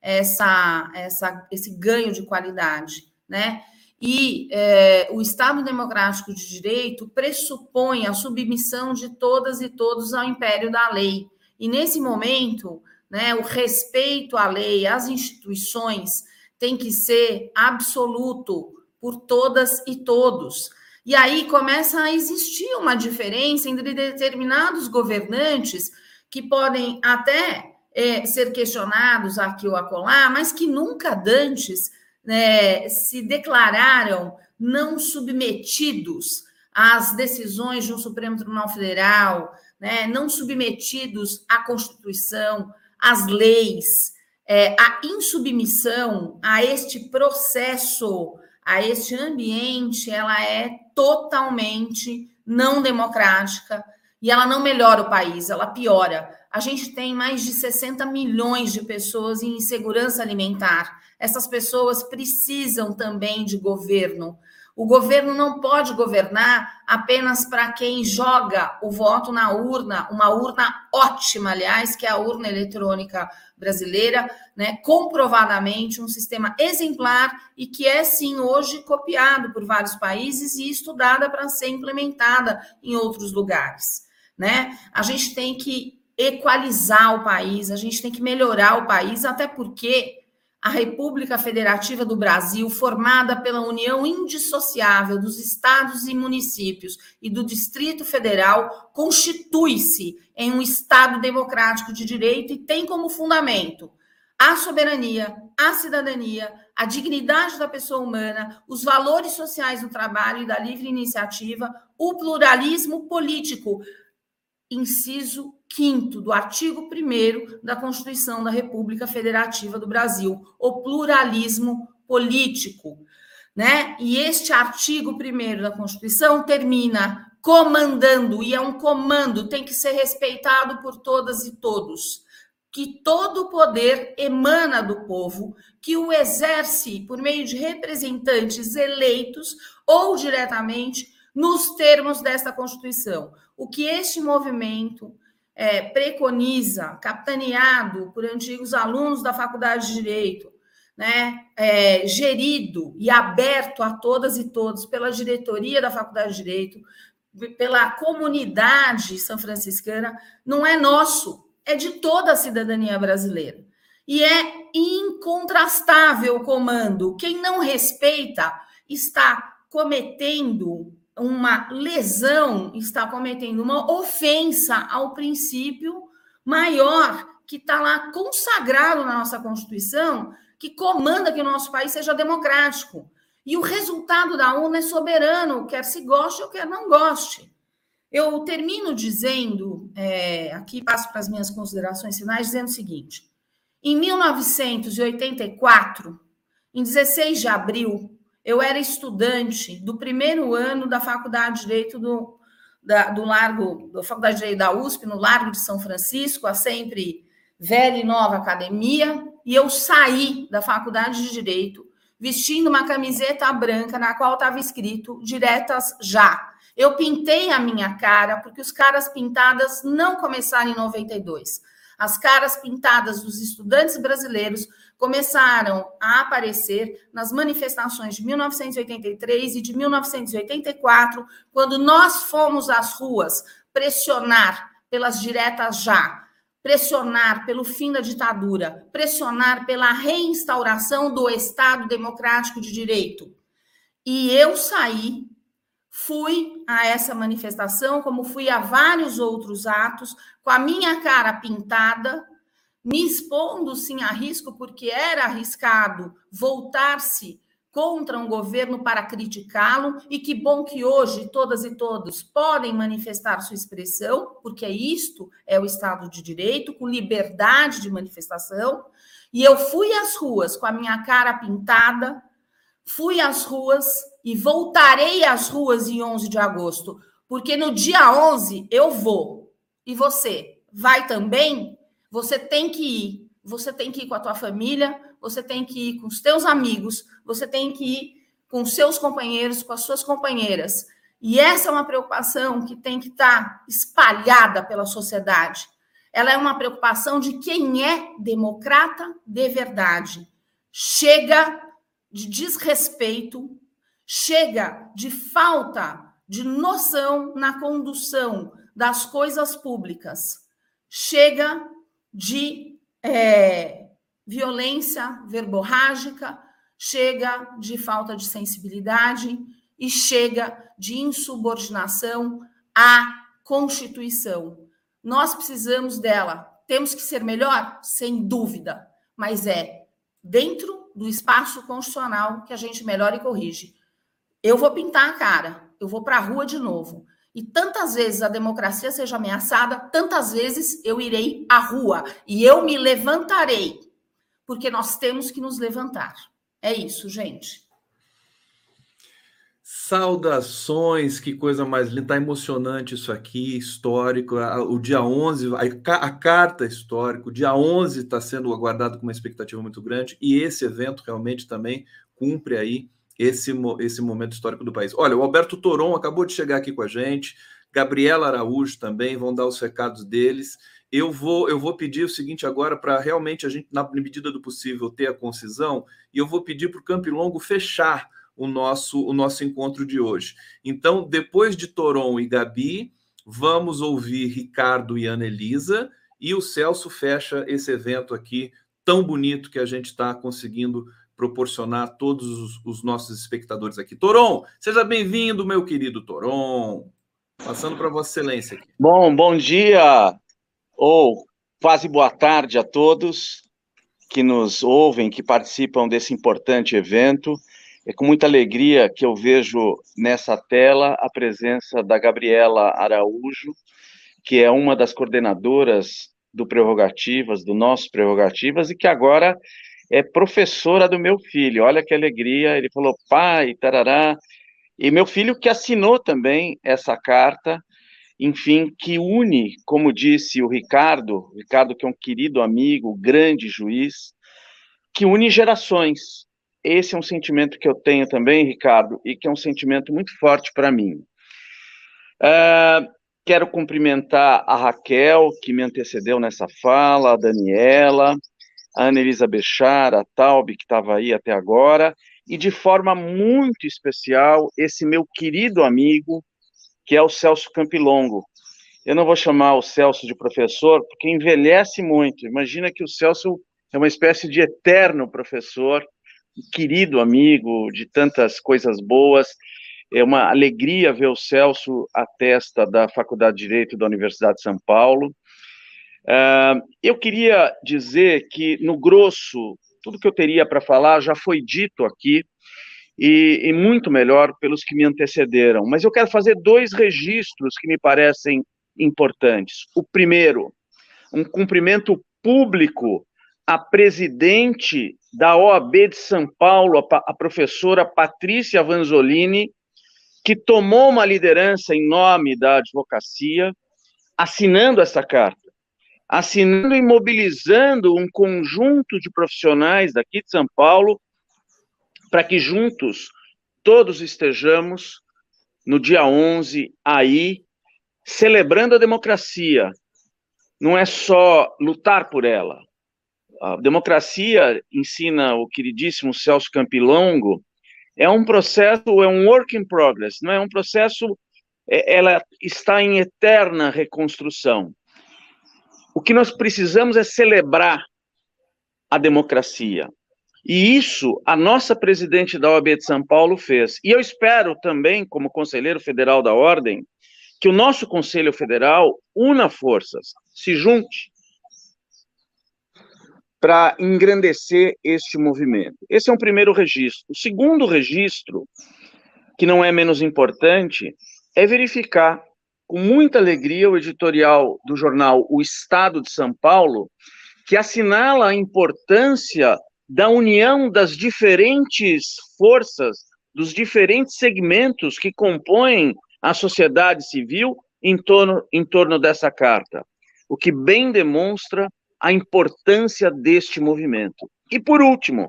essa, essa, esse ganho de qualidade, né? E é, o Estado Democrático de Direito pressupõe a submissão de todas e todos ao império da lei. E nesse momento, né, o respeito à lei, às instituições, tem que ser absoluto por todas e todos. E aí começa a existir uma diferença entre determinados governantes que podem até é, ser questionados aqui ou acolá, mas que nunca dantes né, se declararam não submetidos às decisões de um Supremo Tribunal Federal, né, não submetidos à Constituição, às leis, é, a insubmissão a este processo, a este ambiente, ela é totalmente não democrática e ela não melhora o país, ela piora. A gente tem mais de 60 milhões de pessoas em insegurança alimentar essas pessoas precisam também de governo. O governo não pode governar apenas para quem joga o voto na urna, uma urna ótima, aliás, que é a urna eletrônica brasileira, né? Comprovadamente um sistema exemplar e que é sim hoje copiado por vários países e estudada para ser implementada em outros lugares, né? A gente tem que equalizar o país, a gente tem que melhorar o país, até porque a República Federativa do Brasil, formada pela união indissociável dos estados e municípios e do Distrito Federal, constitui-se em um Estado democrático de direito e tem como fundamento a soberania, a cidadania, a dignidade da pessoa humana, os valores sociais do trabalho e da livre iniciativa, o pluralismo político. Inciso 5 do artigo 1 da Constituição da República Federativa do Brasil, o pluralismo político. Né? E este artigo 1 da Constituição termina comandando, e é um comando, tem que ser respeitado por todas e todos, que todo o poder emana do povo, que o exerce por meio de representantes eleitos ou diretamente nos termos desta Constituição. O que este movimento é, preconiza, capitaneado por antigos alunos da Faculdade de Direito, né, é, gerido e aberto a todas e todos pela diretoria da Faculdade de Direito, pela comunidade são franciscana, não é nosso, é de toda a cidadania brasileira. E é incontrastável o comando. Quem não respeita está cometendo uma lesão, está cometendo uma ofensa ao princípio maior que está lá consagrado na nossa Constituição, que comanda que o nosso país seja democrático. E o resultado da UNA é soberano, quer se goste ou quer não goste. Eu termino dizendo, é, aqui passo para as minhas considerações finais, dizendo o seguinte: em 1984, em 16 de abril, eu era estudante do primeiro ano da Faculdade de Direito do, da, do Largo, da Faculdade de Direito da USP, no Largo de São Francisco, a sempre velha e nova academia, e eu saí da Faculdade de Direito vestindo uma camiseta branca na qual estava escrito Diretas Já. Eu pintei a minha cara, porque os caras pintadas não começaram em 92. As caras pintadas dos estudantes brasileiros começaram a aparecer nas manifestações de 1983 e de 1984, quando nós fomos às ruas pressionar pelas diretas já, pressionar pelo fim da ditadura, pressionar pela reinstauração do Estado democrático de direito. E eu saí, fui a essa manifestação, como fui a vários outros atos, com a minha cara pintada, me expondo sim a risco, porque era arriscado voltar-se contra um governo para criticá-lo, e que bom que hoje todas e todos podem manifestar sua expressão, porque isto é o Estado de Direito, com liberdade de manifestação. E eu fui às ruas com a minha cara pintada, fui às ruas e voltarei às ruas em 11 de agosto, porque no dia 11 eu vou. E você vai também? Você tem que ir. Você tem que ir com a tua família, você tem que ir com os teus amigos, você tem que ir com os seus companheiros, com as suas companheiras. E essa é uma preocupação que tem que estar espalhada pela sociedade. Ela é uma preocupação de quem é democrata de verdade. Chega de desrespeito, chega de falta de noção na condução das coisas públicas, chega de é, violência verborrágica, chega de falta de sensibilidade e chega de insubordinação à Constituição. Nós precisamos dela. Temos que ser melhor? Sem dúvida, mas é dentro do espaço constitucional que a gente melhora e corrige. Eu vou pintar a cara, eu vou para a rua de novo. E tantas vezes a democracia seja ameaçada, tantas vezes eu irei à rua e eu me levantarei, porque nós temos que nos levantar. É isso, gente. Saudações, que coisa mais linda, tá emocionante isso aqui, histórico. O dia 11, a, carta histórica, o dia 11 está sendo aguardado com uma expectativa muito grande e esse evento realmente também cumpre aí esse, esse momento histórico do país. Olha, o Alberto Toron acabou de chegar aqui com a gente, Gabriela Araújo também, vão dar os recados deles. Eu vou, eu vou pedir o seguinte agora para realmente a gente, na medida do possível, ter a concisão, e eu vou pedir para o Campilongo fechar o nosso, o nosso encontro de hoje. Então, depois de Toron e Gabi, vamos ouvir Ricardo e Ana Elisa, e o Celso fecha esse evento aqui tão bonito que a gente está conseguindo proporcionar a todos os, os, nossos espectadores aqui. Toron, seja bem-vindo, meu querido Toron. Passando para Vossa Excelência aqui. Bom, bom dia, ou quase boa tarde a todos que nos ouvem, que participam desse importante evento. É com muita alegria que eu vejo nessa tela a presença da Gabriela Araújo, que é uma das coordenadoras do Prerrogativas, do nosso Prerrogativas, e que agora é professora do meu filho. Olha que alegria. Ele falou, pai, tarará. E meu filho que assinou também essa carta, enfim, que une, como disse o Ricardo, Ricardo que é um querido amigo, grande juiz, que une gerações. Esse é um sentimento que eu tenho também, Ricardo, e que é um sentimento muito forte para mim. Uh, quero cumprimentar a Raquel, que me antecedeu nessa fala, a Daniela, a Ana Elisa Bechar, a Taube, que estava aí até agora, e de forma muito especial, esse meu querido amigo, que é o Celso Campilongo. Eu não vou chamar o Celso de professor, porque envelhece muito. Imagina que o Celso é uma espécie de eterno professor, querido amigo de tantas coisas boas. É uma alegria ver o Celso à testa da Faculdade de Direito da Universidade de São Paulo. Uh, eu queria dizer que, no grosso, tudo que eu teria para falar já foi dito aqui, e, e, muito melhor pelos que me antecederam. Mas eu quero fazer dois registros que me parecem importantes. O primeiro, um cumprimento público à presidente da OAB de São Paulo, a, a professora Patrícia Vanzolini, que tomou uma liderança em nome da advocacia, assinando essa carta, assinando e mobilizando um conjunto de profissionais daqui de São Paulo para que juntos todos estejamos no dia 11 aí celebrando a democracia. Não é só lutar por ela, a democracia, ensina o queridíssimo Celso Campilongo, é um processo, é um work in progress, não é um processo, é, ela está em eterna reconstrução. O que nós precisamos é celebrar a democracia. E isso a nossa presidente da OAB de São Paulo fez. E eu espero também, como conselheiro federal da Ordem, que o nosso Conselho Federal una forças, se junte para engrandecer este movimento. Esse é um primeiro registro. O segundo registro, que não é menos importante, é verificar com muita alegria o editorial do jornal O Estado de São Paulo, que assinala a importância da união das diferentes forças, dos diferentes segmentos que compõem a sociedade civil em torno, em torno dessa carta, o que bem demonstra a importância deste movimento. E, por último,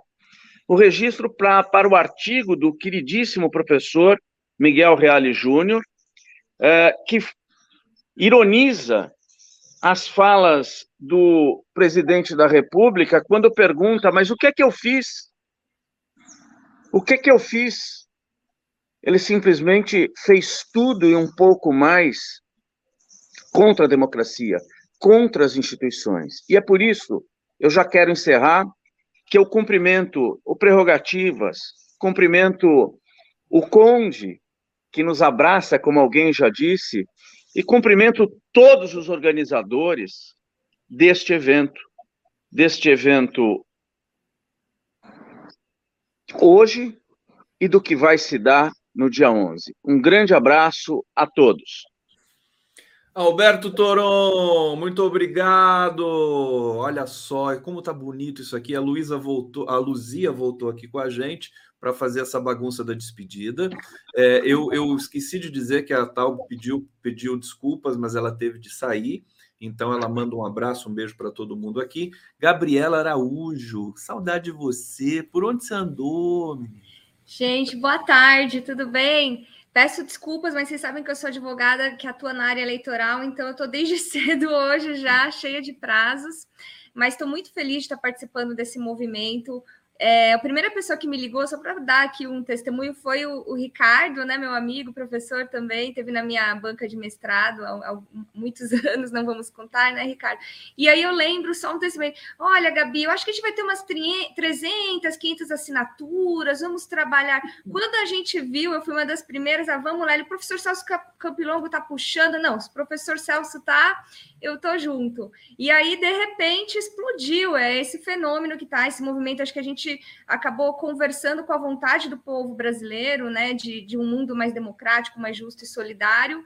o registro pra, para o artigo do queridíssimo professor Miguel Reale Júnior, é, que ironiza as falas do presidente da República quando pergunta: mas o que é que eu fiz? O que é que eu fiz? Ele simplesmente fez tudo e um pouco mais contra a democracia, contra as instituições. E é por isso, eu já quero encerrar, que eu cumprimento o Prerrogativas, cumprimento o Conde, que nos abraça, como alguém já disse, e cumprimento todos os organizadores deste evento, deste evento hoje e do que vai se dar no dia 11. Um grande abraço a todos. Alberto Toron, muito obrigado. Olha só, como tá bonito isso aqui. A Luísa voltou, a Luzia voltou aqui com a gente para fazer essa bagunça da despedida. É, eu, eu, esqueci de dizer que a Tal pediu, pediu desculpas, mas ela teve de sair. Então ela manda um abraço, um beijo para todo mundo aqui. Gabriela Araújo, saudade de você. Por onde você andou? Gente, boa tarde, tudo bem? Peço desculpas, mas vocês sabem que eu sou advogada que atua na área eleitoral, então eu estou desde cedo hoje já, cheia de prazos, mas estou muito feliz de estar participando desse movimento. É, a primeira pessoa que me ligou, só para dar aqui um testemunho, foi o, o, Ricardo, né, meu amigo, professor também, teve na minha banca de mestrado há, há, muitos anos, não vamos contar, né, Ricardo? E aí eu lembro só um testemunho: olha, Gabi, eu acho que a gente vai ter umas 300, 500 assinaturas, vamos trabalhar. Quando a gente viu, eu fui uma das primeiras, ah, vamos lá, ele, o professor Celso Campilongo está puxando, não, se o professor Celso está eu tô junto. E aí, de repente, explodiu. É esse fenômeno que tá, esse movimento. Acho que a gente acabou conversando com a vontade do povo brasileiro, né? De, de um mundo mais democrático, mais justo e solidário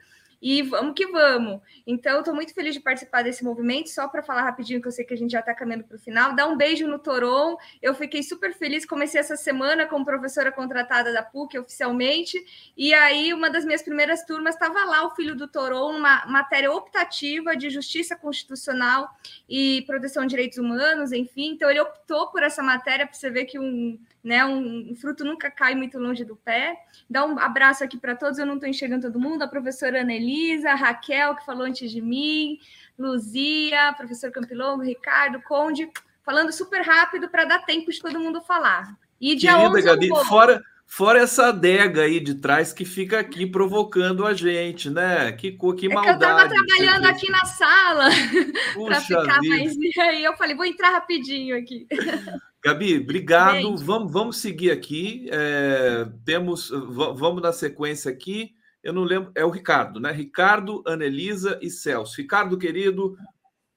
e vamos que vamos. Então, estou muito feliz de participar desse movimento. Só para falar rapidinho, que eu sei que a gente já está caminhando para o final, dá um beijo no Toron. Eu fiquei super feliz. Comecei essa semana como professora contratada da PUC oficialmente. E aí, uma das minhas primeiras turmas estava lá o filho do Toron, uma matéria optativa de justiça constitucional e proteção de direitos humanos, enfim. Então, ele optou por essa matéria para você ver que um né? Um, um, fruto nunca cai muito longe do pé. Dá um abraço aqui para todos, eu não estou enxergando todo mundo, a professora Anelisa, a Raquel, que falou antes de mim, Luzia, professor Campilongo, Ricardo, Conde, falando super rápido para dar tempo de todo mundo falar. E dia Querida 11 Gabi, fora, fora essa adega aí de trás que fica aqui provocando a gente, né? Que, que maldade. É que eu estava trabalhando aqui na sala para ficar vida. mais... E aí eu falei, vou entrar rapidinho aqui. Gabi, obrigado. Vamos, vamos seguir aqui. É, temos, vamos na sequência aqui. Eu não lembro, é o Ricardo, né? Ricardo, Anelisa e Celso. Ricardo, querido,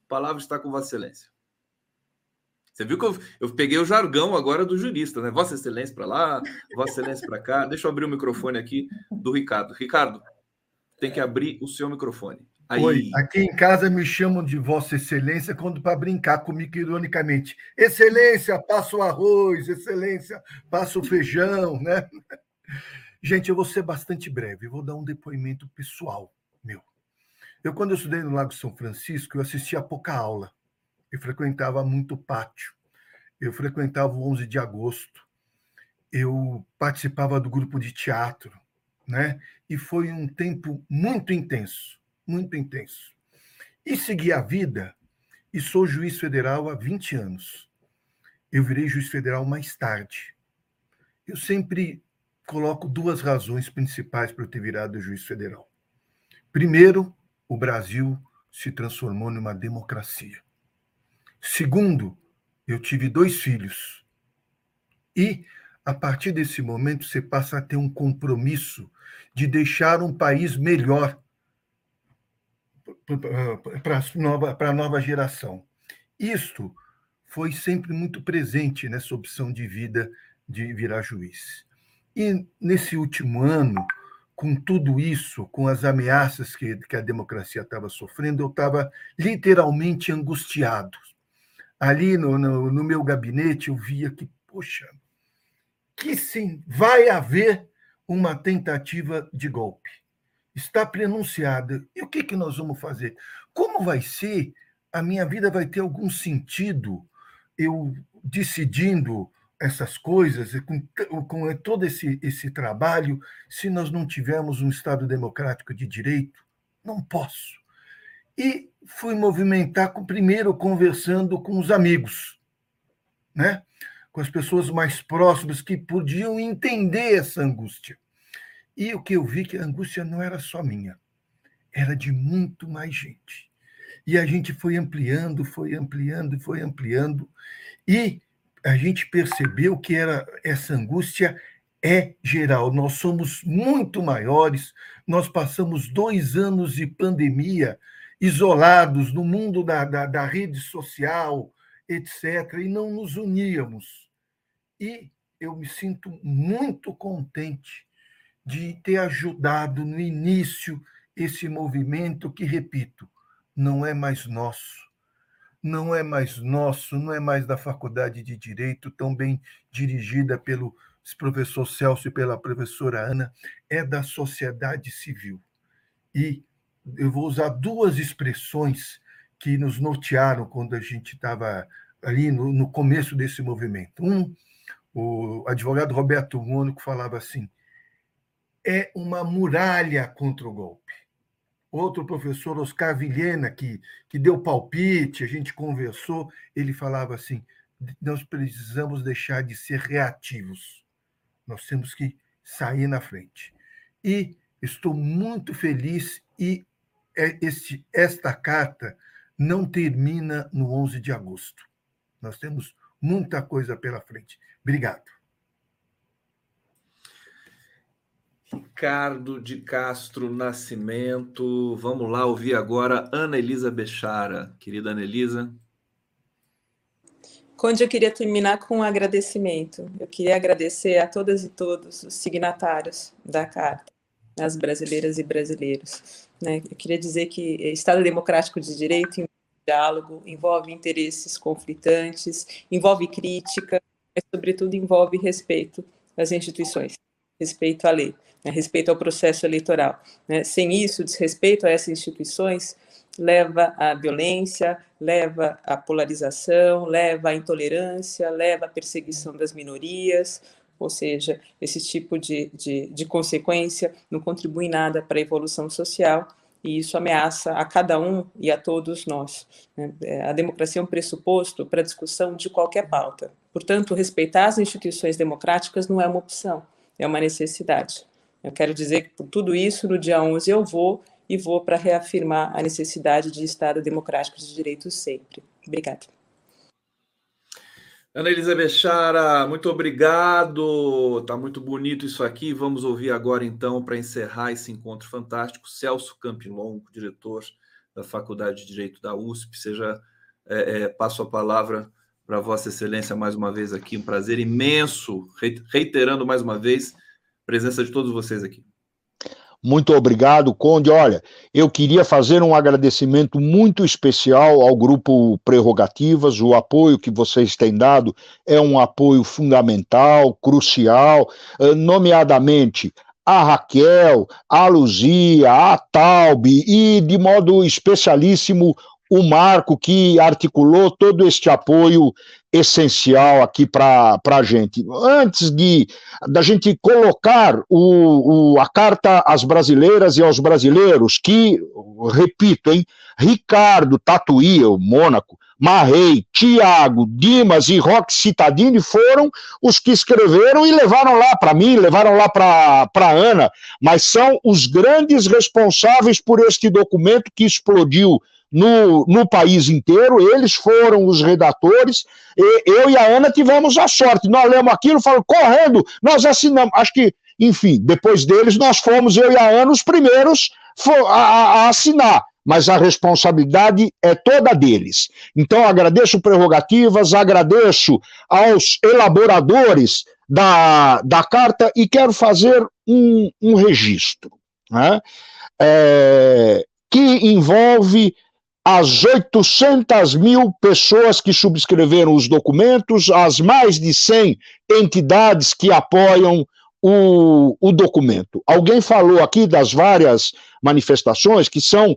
a palavra está com Vossa Excelência. Você viu que eu, eu peguei o jargão agora do jurista, né? Vossa Excelência para lá, Vossa Excelência para cá. Deixa eu abrir o microfone aqui do Ricardo. Ricardo, tem que abrir o seu microfone. Aí... Oi, aqui em casa me chamam de Vossa Excelência quando para brincar comigo ironicamente. Excelência, passa o arroz, Excelência, passa o feijão, né? Gente, eu vou ser bastante breve, vou dar um depoimento pessoal meu. Eu, quando eu estudei no Lago São Francisco, eu assistia pouca aula. Eu frequentava muito pátio. Eu frequentava o 11 de agosto. Eu participava do grupo de teatro, né? E foi um tempo muito intenso muito intenso. E segui a vida e sou juiz federal há 20 anos. Eu virei juiz federal mais tarde. Eu sempre coloco duas razões principais para eu ter virado juiz federal. Primeiro, o Brasil se transformou numa democracia. Segundo, eu tive dois filhos. E, a partir desse momento, você passa a ter um compromisso de deixar um país melhor para a nova, nova geração. Isto foi sempre muito presente nessa opção de vida de virar juiz. E nesse último ano, com tudo isso, com as ameaças que, que a democracia estava sofrendo, eu estava literalmente angustiado. Ali no, no, no, meu gabinete, eu via que, poxa, que sim, vai haver uma tentativa de golpe está pronunciada. E o que, que nós vamos fazer? Como vai ser? A minha vida vai ter algum sentido eu decidindo essas coisas, com, com todo esse, esse trabalho, se nós não tivermos um Estado democrático de direito? Não posso. E fui movimentar com, primeiro conversando com os amigos, né? com as pessoas mais próximas que podiam entender essa angústia. E o que eu vi que a angústia não era só minha, era de muito mais gente. E a gente foi ampliando, foi ampliando, foi ampliando, e a gente percebeu que era essa angústia é geral. Nós somos muito maiores. Nós passamos dois anos de pandemia isolados no mundo da, da, da rede social, etc., e não nos uníamos. E eu me sinto muito contente de ter ajudado no início esse movimento que, repito, não é mais nosso não é mais nosso, não é mais da Faculdade de Direito, tão bem dirigida pelo professor Celso e pela professora Ana, é da sociedade civil. E eu vou usar duas expressões que nos nortearam quando a gente estava ali no, no, começo desse movimento. Um, o advogado Roberto Mônico falava assim: é uma muralha contra o golpe outro professor, Oscar Vilhena, que, que deu palpite, a gente conversou, ele falava assim: nós precisamos deixar de ser reativos, nós temos que sair na frente. E estou muito feliz e é este, esta carta não termina no 11 de agosto. Nós temos muita coisa pela frente. Obrigado. Ricardo de Castro Nascimento. Vamos lá ouvir agora Ana Elisa Bechara. Querida Ana Elisa. Conde, eu queria terminar com um agradecimento. Eu queria agradecer a todas e todos os signatários da carta, as brasileiras e brasileiros. Né? Eu queria dizer que Estado Democrático de Direito envolve diálogo, envolve interesses conflitantes, envolve crítica, mas, sobretudo, envolve respeito às instituições, respeito à lei né, respeito ao processo eleitoral. Né? Sem isso, desrespeito a essas instituições leva à violência, leva à polarização, leva à intolerância, leva à perseguição das minorias, ou seja, esse tipo de, de, de consequência não contribui nada para a evolução social e isso ameaça a cada um e a todos nós. Né? É, a democracia é um pressuposto para a discussão de qualquer pauta. Portanto, respeitar as instituições democráticas não é uma opção, é uma necessidade. Eu quero dizer que por tudo isso, no dia 11 eu vou e vou para reafirmar a necessidade de Estado democrático de direitos sempre. Obrigada. Ana Elisa Chara, muito obrigado. Tá muito bonito isso aqui. Vamos ouvir agora, então, para encerrar esse encontro fantástico, Celso Campilon, diretor da Faculdade de Direito da USP. Seja, é, é, passo a palavra para Vossa Excelência mais uma vez aqui. Um prazer imenso, reiterando mais uma vez presença de todos vocês aqui. Muito obrigado, Conde. Olha, eu queria fazer um agradecimento muito especial ao Grupo Prerrogativas. O apoio que vocês têm dado é um apoio fundamental, crucial, eh, nomeadamente a Raquel, a Luzia, a Taube e, de modo especialíssimo, o Marco, que articulou todo este apoio essencial aqui para a gente. Antes de da gente colocar o, o, a carta às brasileiras e aos brasileiros, que, repito, hein, Ricardo Tatuí, o Mônaco, Marrei, Tiago, Dimas e Roque Citadini foram os que escreveram e levaram lá para mim, levaram lá para Ana, mas são os grandes responsáveis por este documento que explodiu no, no país inteiro, eles foram os redatores, e eu e a Ana tivemos a sorte, nós lemos aquilo, falamos, correndo, nós assinamos, acho que, enfim, depois deles nós fomos, eu e a Ana, os primeiros a, a assinar, mas a responsabilidade é toda deles. Então, agradeço prerrogativas, agradeço aos elaboradores da, da carta e quero fazer um, um registro né, é, que envolve as 800 mil pessoas que subscreveram os documentos, as mais de 100 entidades que apoiam o, o documento. Alguém falou aqui das várias manifestações, que são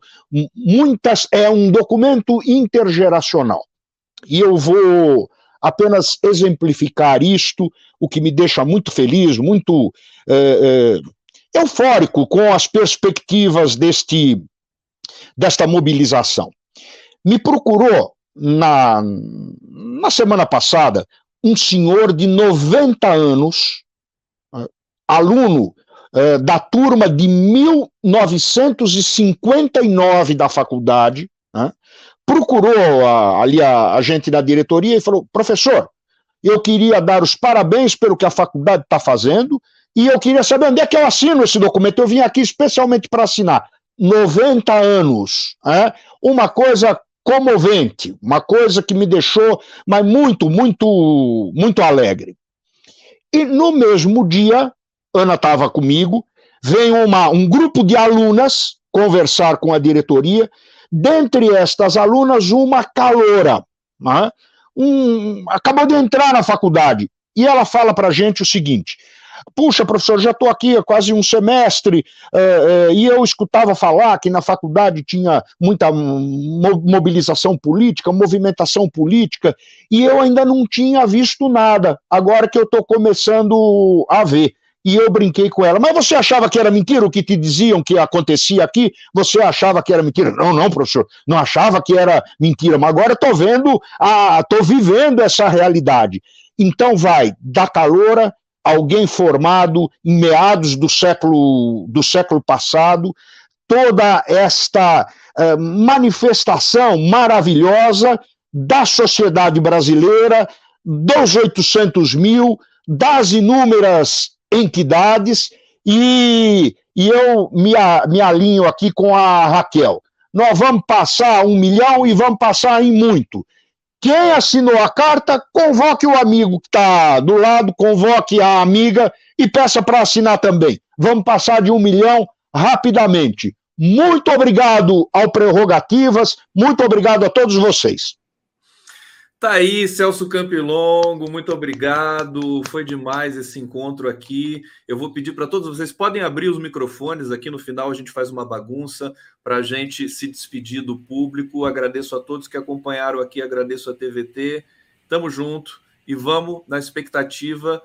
muitas, é um documento intergeracional. E eu vou apenas exemplificar isto, o que me deixa muito feliz, muito é, é, eufórico com as perspectivas deste, desta mobilização. Me procurou na, na semana passada um senhor de 90 anos, aluno é, da turma de 1959 da faculdade, né, procurou a, ali a, a gente da diretoria e falou: professor, eu queria dar os parabéns pelo que a faculdade está fazendo e eu queria saber onde é que eu assino esse documento. Eu vim aqui especialmente para assinar. 90 anos, é? uma coisa comovente, uma coisa que me deixou, mas muito, muito, muito alegre. E no mesmo dia, Ana estava comigo, vem uma, um grupo de alunas conversar com a diretoria, dentre estas alunas, uma caloura, né? um, acabou de entrar na faculdade, e ela fala para a gente o seguinte: puxa, professor, já estou aqui há quase um semestre é, é, e eu escutava falar que na faculdade tinha muita mobilização política, movimentação política, e eu ainda não tinha visto nada, agora que eu estou começando a ver. E eu brinquei com ela, mas você achava que era mentira o que te diziam que acontecia aqui? Você achava que era mentira? Não, não, professor, não achava que era mentira, mas agora estou vendo, estou vivendo essa realidade. Então vai da caloura alguém formado em meados do século, do século passado, toda esta eh, manifestação maravilhosa da sociedade brasileira, dos 800 mil, das inúmeras entidades, e, e eu me, me alinho aqui com a Raquel. Nós vamos passar um milhão e vamos passar em muito. Quem assinou a carta, convoque o amigo que está do lado, convoque a amiga e peça para assinar também. Vamos passar de um milhão rapidamente. Muito obrigado ao Prerrogativas, muito obrigado a todos vocês. Tá aí, Celso Campilongo, muito obrigado. Foi demais esse encontro aqui. Eu vou pedir para todos vocês, podem abrir os microfones aqui no final, a gente faz uma bagunça para a gente se despedir do público. Agradeço a todos que acompanharam aqui, agradeço a TVT. Tamo junto e vamos na expectativa.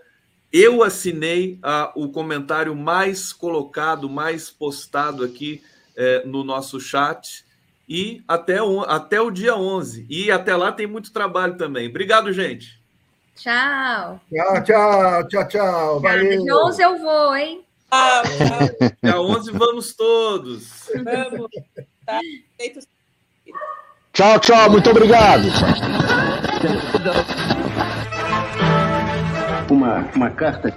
Eu assinei a, o comentário mais colocado, mais postado aqui é, no nosso chat e até, o, até o dia 11. E até lá tem muito trabalho também. Obrigado, gente. Tchau. Tchau, tchau, tchau, tchau. Valeu. Dia 11 eu vou, hein? Tchau, tchau. Dia 11 vamos todos. Vamos. Tá. Tchau, tchau. Muito obrigado. Uma, uma carta.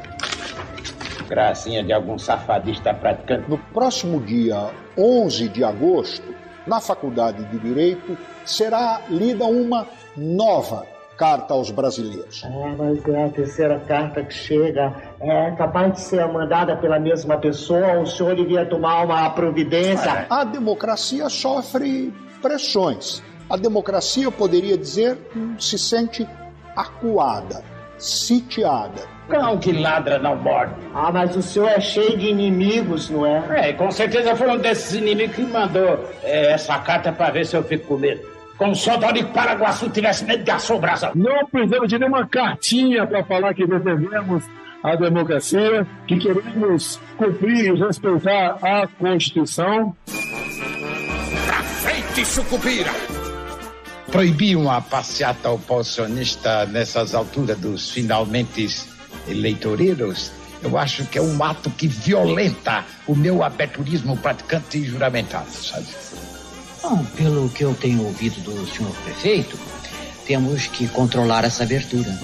Gracinha de algum safadista praticante. No próximo dia 11 de agosto, na Faculdade de Direito, será lida uma nova carta aos brasileiros. É, mas é a terceira carta que chega. É capaz de ser mandada pela mesma pessoa, o senhor devia tomar uma providência. A democracia sofre pressões. A democracia, eu poderia dizer, se sente acuada, sitiada Cão que ladra não morde. Ah, mas o senhor é cheio de inimigos, não é? É, com certeza foi um desses inimigos que mandou é, essa carta para ver se eu fico com medo. Como se o Dorico Paraguaçu tivesse medo de assombração. Não precisamos de nenhuma cartinha para falar que defendemos a democracia, que queremos cumprir e respeitar a Constituição. Pra frente, sucupira! Proibir uma passeata oposicionista nessas alturas dos finalmente eleitoreiros, eu acho que é um ato que violenta o meu aberturismo praticante e juramentado, sabe? Bom, pelo que eu tenho ouvido do senhor prefeito, temos que controlar essa abertura.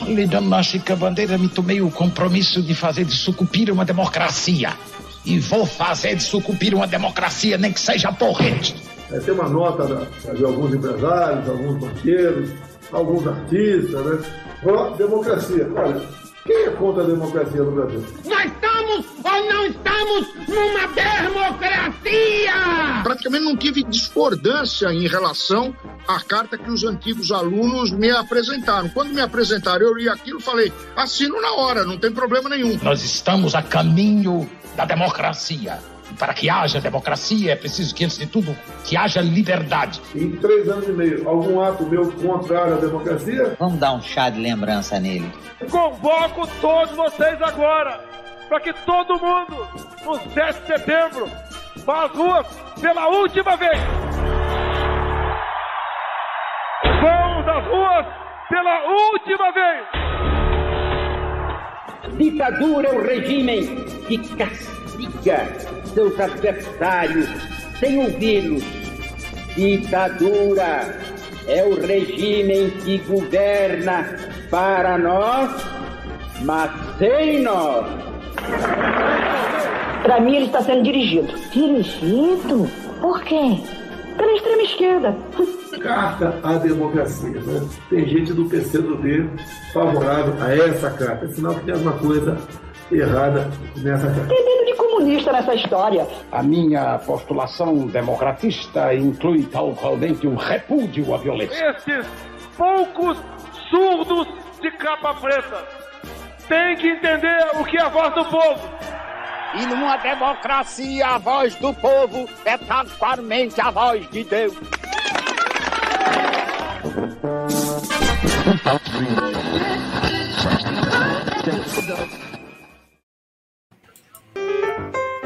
Ali da Chica Bandeira me tomei o compromisso de fazer de Sucupira uma democracia. E vou fazer de Sucupira uma democracia, nem que seja porrete. É, tem uma nota da, de alguns empresários, alguns banqueiros, alguns artistas, né? Democracia. Olha, quem é contra a democracia no Brasil? Nós estamos ou não estamos numa democracia! Praticamente não tive discordância em relação à carta que os antigos alunos me apresentaram. Quando me apresentaram, eu li aquilo e falei: assino na hora, não tem problema nenhum. Nós estamos a caminho da democracia. Para que haja democracia é preciso que, antes de tudo, que haja liberdade. Em três anos e meio, algum ato meu contrário à democracia? Vamos dar um chá de lembrança nele. Convoco todos vocês agora para que todo mundo, no 7 de setembro, vá às ruas pela última vez. Vamos às ruas pela última vez. Ditadura é o regime que castiga seus adversários sem ouvi-los. Ditadura é o regime que governa para nós, mas sem nós. Para mim, ele está sendo dirigido. Dirigido? Por quem? Pela extrema esquerda. Carta à democracia. Né? Tem gente do PCdoB favorável a essa carta. É sinal que tem alguma coisa errada nessa. Tem medo de comunista nessa história. A minha postulação democratista inclui talmente um repúdio à violência. Esses poucos surdos de capa preta têm que entender o que é a voz do povo. E numa democracia, a voz do povo é taquarmente a voz de Deus. Prerrogativas.